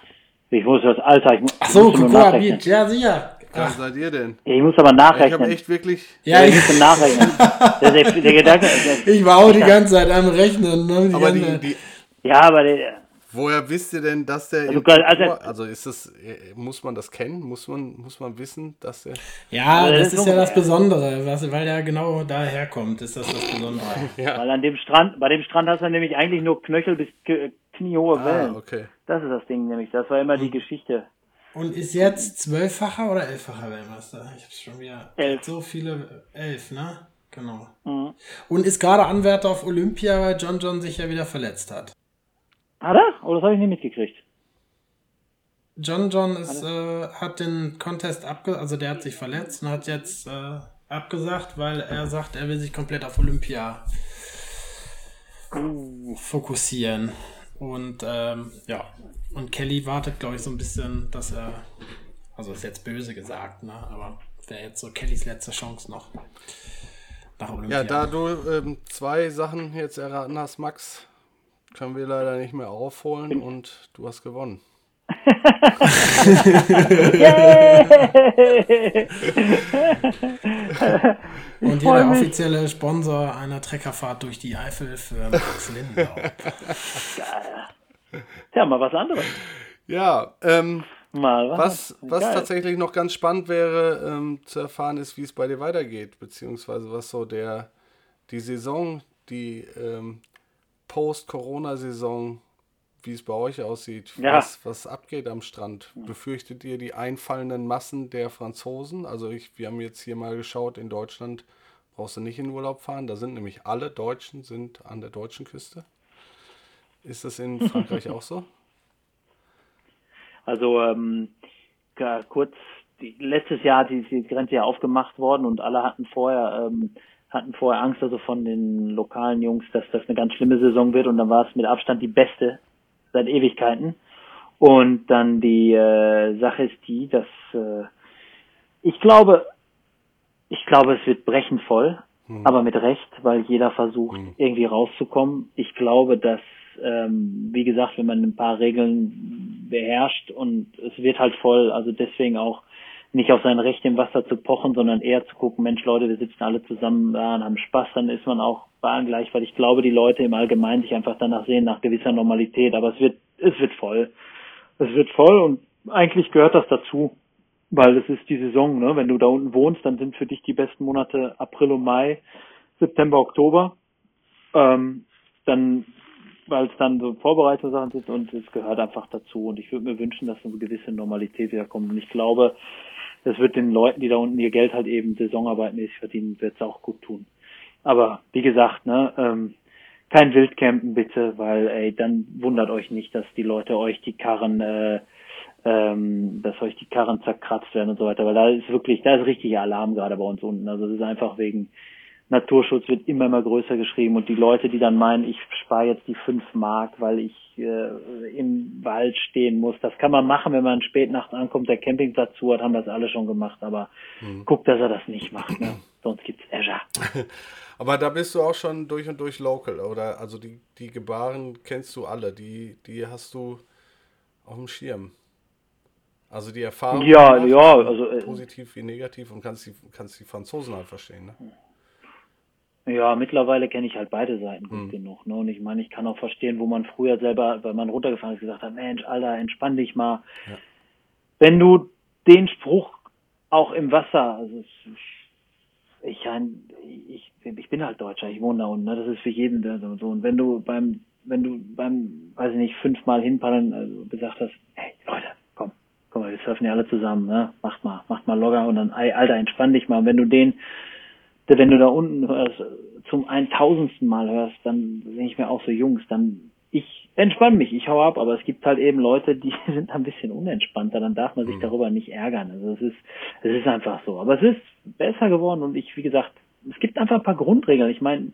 S3: Ich muss das, Alter, ich, mu-
S2: Ach so,
S3: muss
S2: Cocoa
S3: nachrechnen.
S2: Beach, ja sicher.
S1: Wer
S2: Ach,
S1: seid ihr denn?
S3: Ich muss aber
S1: Ich habe
S3: nachrechnen.
S1: echt wirklich.
S2: ja,
S3: ich
S2: ich,
S3: muss nachrechnen. der, der, der Gedanke, der,
S2: ich war auch die ganze Zeit am Rechnen. Ne, die
S1: Aber die, die,
S3: ja, aber der,
S1: woher wisst ihr denn, dass der.
S3: Also, also-
S1: also ist das. äh, Muss man das kennen? Muss man, muss man wissen, dass der.
S2: ja,
S3: Also,
S2: das
S3: das
S2: ist
S3: ist
S2: ja das Besondere, was, weil der genau daher kommt, ist das das Besondere.
S3: weil an dem Strand, bei dem Strand hast du nämlich eigentlich nur Knöchel bis kniehohe
S1: Ah,
S3: Wellen.
S1: okay.
S3: Das ist das Ding nämlich. Das war immer
S2: Hm.
S3: die Geschichte.
S2: Und ist jetzt zwölffacher oder elffacher Weltmeister? Ich hab's schon wieder.
S3: Elf.
S2: So viele, elf, ne? Genau.
S3: Mhm.
S2: Und ist gerade Anwärter auf Olympia, weil John John sich ja wieder verletzt hat.
S3: Hat er? Oh, das habe ich nicht mitgekriegt.
S2: John John ist, äh, hat den Contest abgesagt, also der hat sich verletzt und hat jetzt äh, abgesagt, weil er sagt, er will sich komplett auf Olympia fokussieren. Und ähm, ja, und Kelly wartet, glaube ich, so ein bisschen, dass er, also ist jetzt böse gesagt, ne? aber wäre jetzt so Kellys letzte Chance noch nach Olympia.
S1: Ja, da du ähm, zwei Sachen jetzt erraten hast, Max, können wir leider nicht mehr aufholen und du hast gewonnen.
S2: und hier der offizielle Sponsor einer Treckerfahrt durch die Eifel für Max Lindau.
S3: Tja, mal was anderes.
S1: Ja, ähm,
S3: Mal was.
S1: was, was
S3: Geil.
S1: tatsächlich noch ganz spannend wäre ähm, zu erfahren, ist, wie es bei dir weitergeht, beziehungsweise was so der die Saison, die ähm, Post-Corona-Saison, wie es bei euch aussieht,
S3: Ja.
S1: was, was abgeht am Strand. Befürchtet ihr die einfallenden Massen der Franzosen? Also ich, wir haben jetzt hier mal geschaut, in Deutschland brauchst du nicht in Urlaub fahren, da sind nämlich alle Deutschen sind an der deutschen Küste. Ist das in Frankreich auch so?
S3: Also ähm, kurz, die, letztes Jahr hat die, die Grenze ja aufgemacht worden und alle hatten vorher ähm, hatten vorher Angst, also von den lokalen Jungs, dass das eine ganz schlimme Saison wird und dann war es mit Abstand die beste seit Ewigkeiten. Und dann die äh, Sache ist die, dass äh, ich glaube, ich glaube, es wird brechend voll. Mhm. Aber mit Recht, weil jeder versucht, mhm. irgendwie rauszukommen. Ich glaube, dass, ähm, wie gesagt, wenn man ein paar Regeln beherrscht und es wird halt voll, also deswegen auch nicht auf sein Recht im Wasser zu pochen, sondern eher zu gucken, Mensch, Leute, wir sitzen alle zusammen da und haben Spaß, dann ist man auch bei allen gleich, weil ich glaube, die Leute im Allgemeinen sich einfach danach sehen, nach gewisser Normalität. Aber es wird, es wird voll. Es wird voll und eigentlich gehört das dazu, weil es ist die Saison, ne? Wenn du da unten wohnst, dann sind für dich die besten Monate April und Mai, September, Oktober. Ähm, dann weil es dann so vorbereitete Sachen sind und es gehört einfach dazu. Und ich würde mir wünschen, dass eine gewisse Normalität wiederkommt. Und ich glaube, das wird den Leuten, die da unten ihr Geld halt eben saisonarbeitmäßig verdienen, wird es auch gut tun. Aber wie gesagt, ne, ähm, kein Wildcampen bitte, weil ey, dann wundert euch nicht, dass die Leute euch die Karren, äh, ähm, dass euch die Karren zerkratzt werden und so weiter, weil da ist wirklich, da ist richtig Alarm gerade bei uns unten. Also es ist einfach wegen Naturschutz wird immer immer größer geschrieben und die Leute, die dann meinen, ich spare jetzt die fünf Mark, weil ich äh, im Wald stehen muss, das kann man machen, wenn man spät nachts ankommt, der Campingplatz zu hat, haben das alle schon gemacht, aber mhm. guckt, dass er das nicht macht, ne? sonst gibt's Azure.
S1: aber da bist du auch schon durch und durch local, oder? Also die, die Gebaren kennst du alle, die, die hast du auf dem Schirm. Also die Erfahrung.
S3: Ja, ja, also
S1: äh, positiv wie negativ und kannst die, kannst die Franzosen halt verstehen, ne?
S3: Ja, mittlerweile kenne ich halt beide Seiten gut mhm. genug. Ne? Und ich meine, ich kann auch verstehen, wo man früher selber, weil man runtergefahren ist, gesagt hat, Mensch, Alter, entspann dich mal. Ja. Wenn du den Spruch auch im Wasser, also ich, ich, ich bin halt Deutscher, ich wohne da unten, ne? das ist für jeden so. Und wenn du beim, wenn du beim, weiß ich nicht, fünfmal hinpaddeln also gesagt hast, hey Leute, komm, komm mal, wir surfen ja alle zusammen, ne? Macht mal, macht mal locker und dann, Alter, entspann dich mal. Und wenn du den wenn du da unten hörst, zum eintausendsten Mal hörst, dann denke ich mir auch so, Jungs, dann ich entspanne mich, ich hau ab, aber es gibt halt eben Leute, die sind ein bisschen unentspannter, dann darf man sich mhm. darüber nicht ärgern. Also es ist, es ist einfach so. Aber es ist besser geworden und ich, wie gesagt, es gibt einfach ein paar Grundregeln. Ich meine,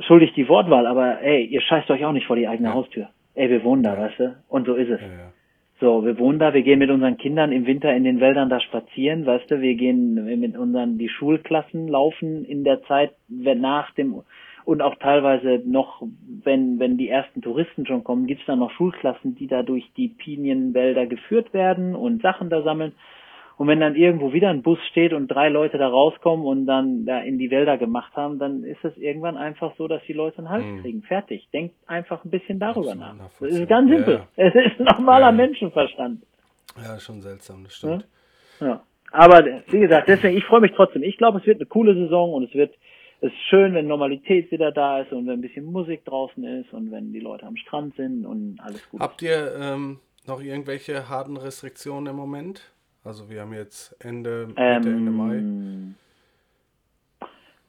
S3: schuldig die Wortwahl, aber ey, ihr scheißt euch auch nicht vor die eigene ja. Haustür. Ey, wir wohnen da, ja. weißt du? Und so ist es. Ja, so, wir wohnen da, wir gehen mit unseren Kindern im Winter in den Wäldern da spazieren, weißt du, wir gehen mit unseren, die Schulklassen laufen in der Zeit nach dem, und auch teilweise noch, wenn, wenn die ersten Touristen schon kommen, gibt's da noch Schulklassen, die da durch die Pinienwälder geführt werden und Sachen da sammeln. Und wenn dann irgendwo wieder ein Bus steht und drei Leute da rauskommen und dann da in die Wälder gemacht haben, dann ist es irgendwann einfach so, dass die Leute einen Hals mhm. kriegen. Fertig. Denkt einfach ein bisschen darüber nach. Das ist ganz simpel. Ja, Es ist normaler ja. Menschenverstand.
S1: Ja, schon seltsam, das stimmt.
S3: Ja. ja. Aber wie gesagt, deswegen, ich freue mich trotzdem. Ich glaube, es wird eine coole Saison und es wird es ist schön, wenn Normalität wieder da ist und wenn ein bisschen Musik draußen ist und wenn die Leute am Strand sind und alles gut.
S1: Habt ihr ähm, noch irgendwelche harten Restriktionen im Moment? Also wir haben jetzt Ende, Mitte, ähm, Ende Mai.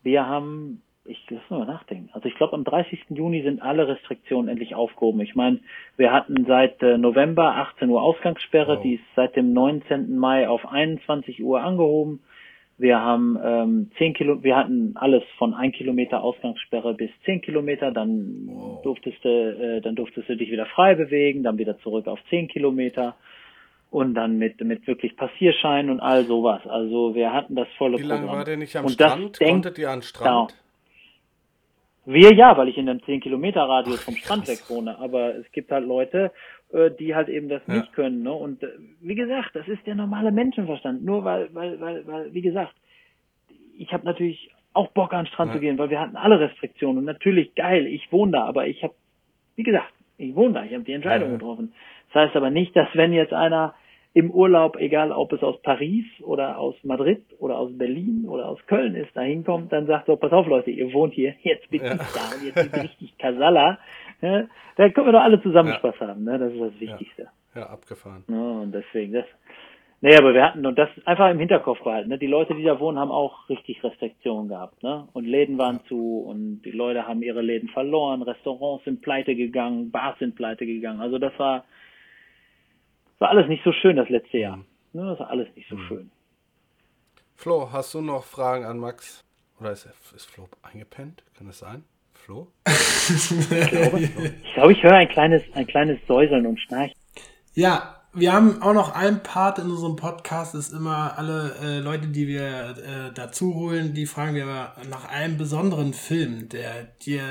S3: Wir haben, ich lass mal nachdenken. Also ich glaube am 30. Juni sind alle Restriktionen endlich aufgehoben. Ich meine, wir hatten seit äh, November 18 Uhr Ausgangssperre, wow. die ist seit dem 19. Mai auf 21 Uhr angehoben. Wir haben ähm, 10 Kilo, wir hatten alles von 1 Kilometer Ausgangssperre bis 10 Kilometer, dann wow. durftest du, äh, dann durftest du dich wieder frei bewegen, dann wieder zurück auf 10 Kilometer und dann mit, mit wirklich Passierschein und all sowas. Also wir hatten das volle
S1: Wie lange Programm. war der nicht am und Strand? Konntet ihr an Strand? Genau.
S3: Wir ja, weil ich in einem 10 Kilometer Radius Ach, vom Strand weg wohne. Aber es gibt halt Leute, äh, die halt eben das ja. nicht können. Ne? Und äh, wie gesagt, das ist der normale Menschenverstand. Nur weil, weil, weil, weil, wie gesagt, ich habe natürlich auch Bock an den Strand ja. zu gehen, weil wir hatten alle Restriktionen. Und natürlich geil, ich wohne da, aber ich habe, wie gesagt, ich wohne da, ich habe die Entscheidung ja. getroffen. Das heißt aber nicht, dass wenn jetzt einer im Urlaub, egal ob es aus Paris oder aus Madrid oder aus Berlin oder aus Köln ist, da hinkommt, dann sagt so, pass auf Leute, ihr wohnt hier, jetzt bin ja. ich da und jetzt bin ich richtig Kasala. Ja, da können wir doch alle zusammen ja. Spaß haben, ne? das ist das Wichtigste.
S1: Ja, abgefahren.
S3: Und deswegen, das, Nee, aber wir hatten, und das einfach im Hinterkopf behalten, ne? die Leute, die da wohnen, haben auch richtig Restriktionen gehabt, ne? Und Läden waren zu und die Leute haben ihre Läden verloren, Restaurants sind pleite gegangen, Bars sind pleite gegangen. Also das war, war alles nicht so schön das letzte Jahr. Mhm. Ne, das war alles nicht so mhm. schön.
S1: Flo, hast du noch Fragen an Max? Oder ist, ist Flo eingepennt? Kann das sein? Flo?
S3: ich glaube, ich, glaube, ich höre ein kleines, ein kleines Säuseln und Schnarchen.
S2: Ja, wir haben auch noch einen Part in unserem Podcast, ist immer alle äh, Leute, die wir äh, dazu holen, die fragen wir nach einem besonderen Film, der dir,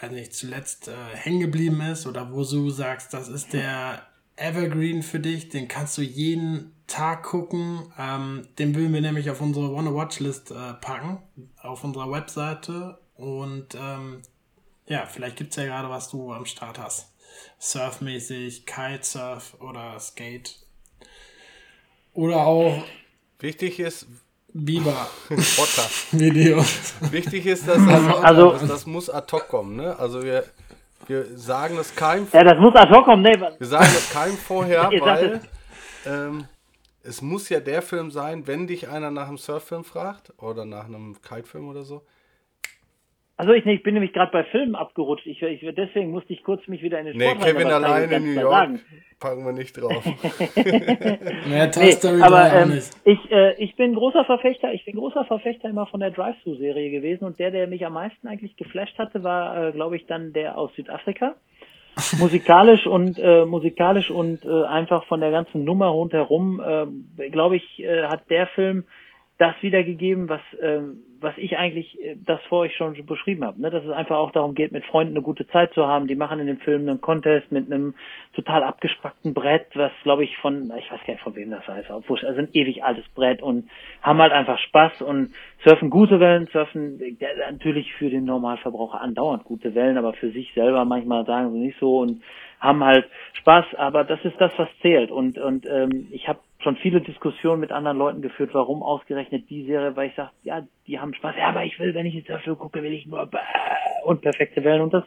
S2: weiß nicht, zuletzt äh, hängen geblieben ist oder wo du sagst, das ist der Evergreen für dich, den kannst du jeden Tag gucken. Ähm, den würden wir nämlich auf unsere Wanna Watchlist äh, packen, auf unserer Webseite. Und ähm, ja, vielleicht gibt's ja gerade, was du am Start hast. Surfmäßig, Kitesurf oder Skate. Oder auch
S1: Wichtig ist,
S2: Biber
S1: Otter.
S2: Videos.
S1: Wichtig ist, dass das,
S3: Also-
S1: das, das muss ad hoc kommen, ne? Also wir, wir sagen das keinem,
S3: Ja, das muss ad hoc kommen. Nee,
S1: wir sagen das keinem vorher, weil ähm, es muss ja der Film sein, wenn dich einer nach einem Surffilm fragt oder nach einem Kitefilm oder so.
S3: Also ich, nee, ich bin nämlich gerade bei Filmen abgerutscht. Ich, ich, deswegen musste ich kurz mich wieder in den
S1: Nee,
S3: Sport
S1: Kevin
S3: das kann
S1: allein in New York
S3: sagen.
S1: packen wir nicht drauf.
S2: Mehr Toy
S3: Nee, aber
S2: 3 auch
S3: ähm,
S2: nicht.
S3: ich, äh, ich bin großer Verfechter, ich bin großer Verfechter immer von der Drive-Thru-Serie gewesen und der, der mich am meisten eigentlich geflasht hatte, war, äh, glaube ich, dann der aus Südafrika. musikalisch und äh, musikalisch und äh, einfach von der ganzen Nummer rundherum, äh, glaube ich, äh, hat der Film das wiedergegeben, was äh, was ich eigentlich äh, das vor euch schon beschrieben habe, ne? dass es einfach auch darum geht, mit Freunden eine gute Zeit zu haben. Die machen in dem Film einen Contest mit einem total abgespackten Brett, was glaube ich von, ich weiß gar nicht von wem das heißt, obwohl also ein ewig altes Brett und haben halt einfach Spaß und surfen gute Wellen, surfen natürlich für den Normalverbraucher andauernd gute Wellen, aber für sich selber manchmal sagen sie nicht so und haben halt Spaß, aber das ist das, was zählt. Und und ähm, ich habe schon viele Diskussionen mit anderen Leuten geführt, warum ausgerechnet die Serie, weil ich sage, ja, die haben Spaß, ja, aber ich will, wenn ich jetzt dafür gucke, will ich nur und perfekte Wellen und das.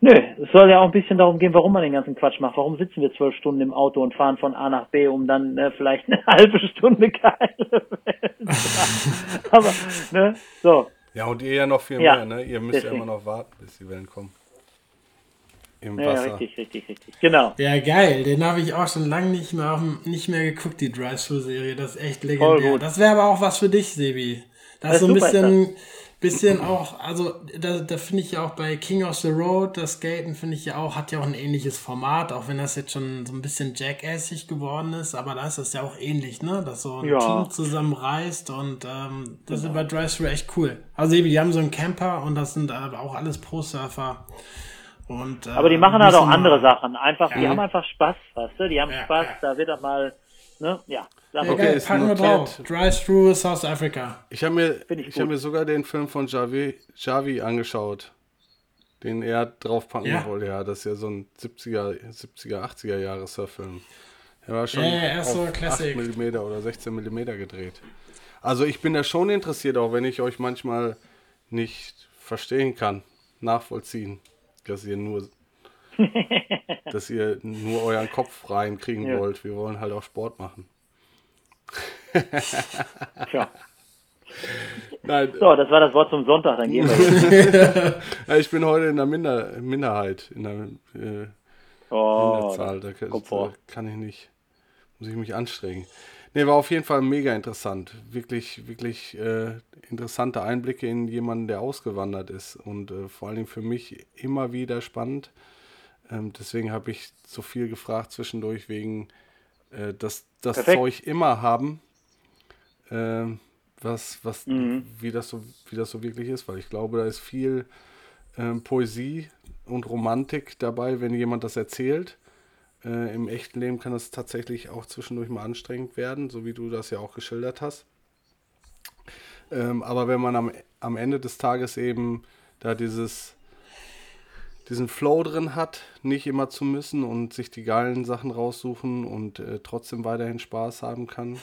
S3: Nö, es soll ja auch ein bisschen darum gehen, warum man den ganzen Quatsch macht. Warum sitzen wir zwölf Stunden im Auto und fahren von A nach B, um dann äh, vielleicht eine halbe Stunde geile Wellen zu haben. Aber, ne, so.
S1: Ja, und ihr ja noch viel
S3: Ja,
S1: mehr, ne? Ihr müsst ja
S3: deswegen.
S1: immer noch warten, bis die Wellen kommen. Im
S3: Ja,
S1: Wasser.
S3: richtig, richtig, richtig. Genau.
S2: Ja, geil. Den habe ich auch schon lange nicht mehr, nicht mehr geguckt, die Drive-Thru-Serie. Das ist echt
S3: Voll
S2: legendär.
S3: gut.
S2: Das wäre aber auch was für dich, Sebi. Das
S3: Ja,
S2: ist so ein bisschen, bisschen auch, also da, da finde ich ja auch bei King of the Road, das Skaten finde ich ja auch, hat ja auch ein ähnliches Format, auch wenn das jetzt schon so ein bisschen jackassig geworden ist, aber da ist das ja auch ähnlich, ne? Dass so ein
S3: Ja.
S2: Team zusammenreist und ähm, das ist bei Drive-Thru echt cool. Also Sebi, die haben so einen Camper und das sind aber auch alles Pro-Surfer. Und, äh,
S3: Aber die machen halt auch andere Sachen. Einfach, die
S2: Ja.
S3: haben einfach Spaß, weißt du? Die haben
S2: Ja,
S3: Spaß,
S2: ja.
S3: da wird auch mal, ne, ja.
S1: Okay, ist
S2: packen wir drauf. Drive-Thru South Africa.
S1: Ich habe mir,
S3: Find ich
S1: ich hab mir sogar den Film von Javi, Javi angeschaut, den er draufpacken
S2: Ja.
S1: wollte. Ja, das ist ja so ein 70er, 70er 80er Jahre Surffilm. Er war schon
S2: Ja, ja, er ist so
S1: auf
S2: Classic.
S1: 8 mm oder 16 mm gedreht. Also ich bin da schon interessiert, auch wenn ich euch manchmal nicht verstehen kann, nachvollziehen, dass ihr nur dass ihr nur euren Kopf reinkriegen
S3: Ja.
S1: wollt. Wir wollen halt auch Sport machen.
S3: Tja.
S1: Nein,
S3: So, das war das Wort zum Sonntag, dann gehen wir jetzt.
S1: Ich bin heute in der Minder Minderheit, in der äh,
S3: Oh,
S1: Minderzahl. Da, kann- da kann ich nicht, muss ich mich anstrengen. Nee, war auf jeden Fall mega interessant. Wirklich, wirklich äh, interessante Einblicke in jemanden, der ausgewandert ist. Und äh, vor allen Dingen für mich immer wieder spannend. Ähm, deswegen habe ich so viel gefragt zwischendurch wegen äh, das, das
S3: Perfekt.
S1: Zeug immer haben. Ähm, was, was,
S3: Mhm.
S1: wie, das so, wie das so wirklich ist, weil ich glaube, da ist viel ähm, Poesie und Romantik dabei, wenn jemand das erzählt. Äh, Im echten Leben kann das tatsächlich auch zwischendurch mal anstrengend werden, so wie du das ja auch geschildert hast. Ähm, aber wenn man am, am Ende des Tages eben da dieses, diesen Flow drin hat, nicht immer zu müssen und sich die geilen Sachen raussuchen und äh, trotzdem weiterhin Spaß haben kann,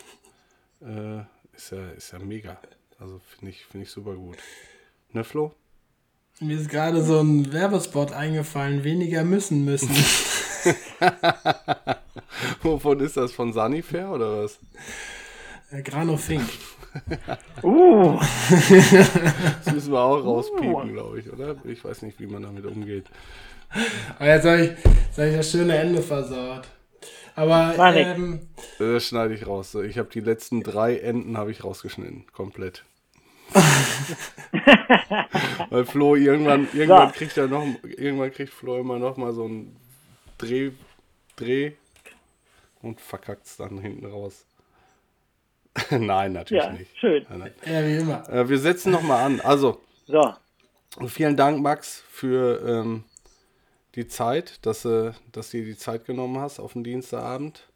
S1: äh, ist, ja, ist ja mega. Also finde ich, find ich super gut. Ne, Flo?
S2: Mir ist gerade so ein Werbespot eingefallen, weniger müssen müssen.
S1: Wovon ist das? Von Sunnyfair oder was?
S2: Äh, Grano Fink.
S3: Uh,
S1: Das müssen wir auch rauspiepen, glaube ich, oder? Ich weiß nicht, wie man damit umgeht.
S2: Aber jetzt habe ich, jetzt hab ich das schöne Ende versaut. Aber ähm,
S1: Das schneide ich raus. Ich habe die letzten drei Enden habe ich rausgeschnitten, komplett. Weil Flo irgendwann, irgendwann
S3: Ja.
S1: kriegt er noch, irgendwann kriegt Flo immer noch mal so einen Dreh, Dreh, und verkackt es dann hinten raus. Nein, natürlich
S3: Ja,
S1: nicht.
S3: schön.
S2: Ja, wie immer.
S1: Äh, wir setzen nochmal an. Also,
S3: So,
S1: vielen Dank, Max, für ähm, die Zeit, dass, äh, dass du dir die Zeit genommen hast auf den Dienstagabend.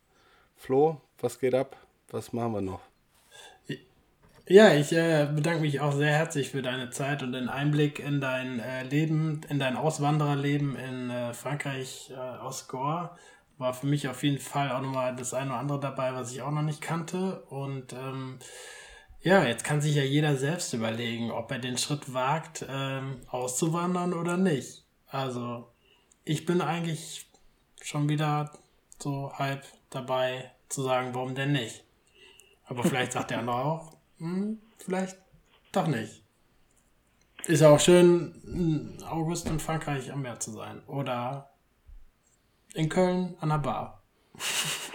S1: Flo, was geht ab? Was machen wir noch?
S2: Ja, ich äh, bedanke mich auch sehr herzlich für deine Zeit und den Einblick in dein äh, Leben, in dein Auswandererleben in äh, Frankreich äh, aus Gore. War für mich auf jeden Fall auch nochmal das eine oder andere dabei, was ich auch noch nicht kannte. Und ähm, ja, jetzt kann sich ja jeder selbst überlegen, ob er den Schritt wagt, ähm, auszuwandern oder nicht. Also, ich bin eigentlich schon wieder so halb dabei zu sagen, warum denn nicht. Aber vielleicht sagt der andere auch, hm, vielleicht doch nicht. Ist ja auch schön, August in Frankreich am Meer zu sein. Oder in Köln an der Bar.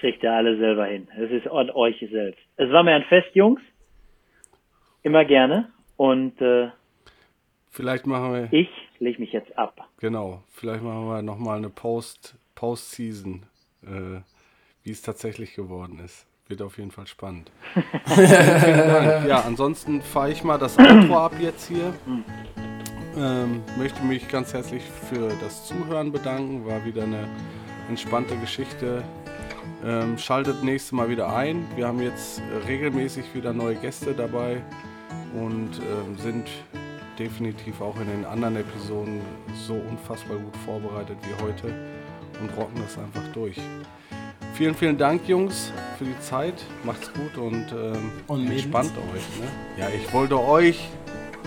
S3: kriegt ihr alle selber hin. Es ist an euch selbst. Es war mir ein Fest, Jungs. Immer gerne. Und äh,
S1: Vielleicht machen wir,
S3: ich lege mich jetzt ab.
S1: genau, vielleicht machen wir nochmal eine Post, Post-Season, äh, wie es tatsächlich geworden ist. Wird auf jeden Fall spannend. vielen, vielen Dank. Ja, ansonsten fahre ich mal das Outro ab jetzt hier. Ähm, möchte mich ganz herzlich für das Zuhören bedanken. War wieder eine entspannte Geschichte. Ähm, schaltet nächstes Mal wieder ein. Wir haben jetzt regelmäßig wieder neue Gäste dabei und ähm, sind definitiv auch in den anderen Episoden so unfassbar gut vorbereitet wie heute und rocken das einfach durch. Vielen, vielen Dank, Jungs, für die Zeit. Macht's gut und, ähm,
S2: Und
S1: entspannt euch. Ne? Ja, ich wollte euch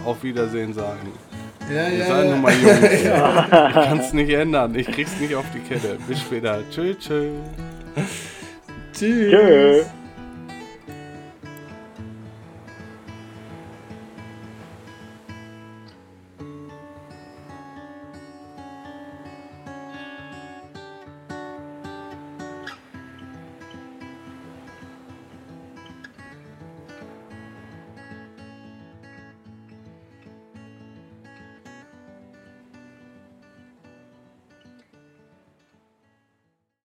S1: auf Wiedersehen sagen.
S2: Ja,
S1: Ihr seid nun mal Jungs. Ich kann es nicht ändern. Ich krieg's nicht auf die Kette. Bis später. Tschüss, tschüss.
S2: Tschüss.
S3: Tschö.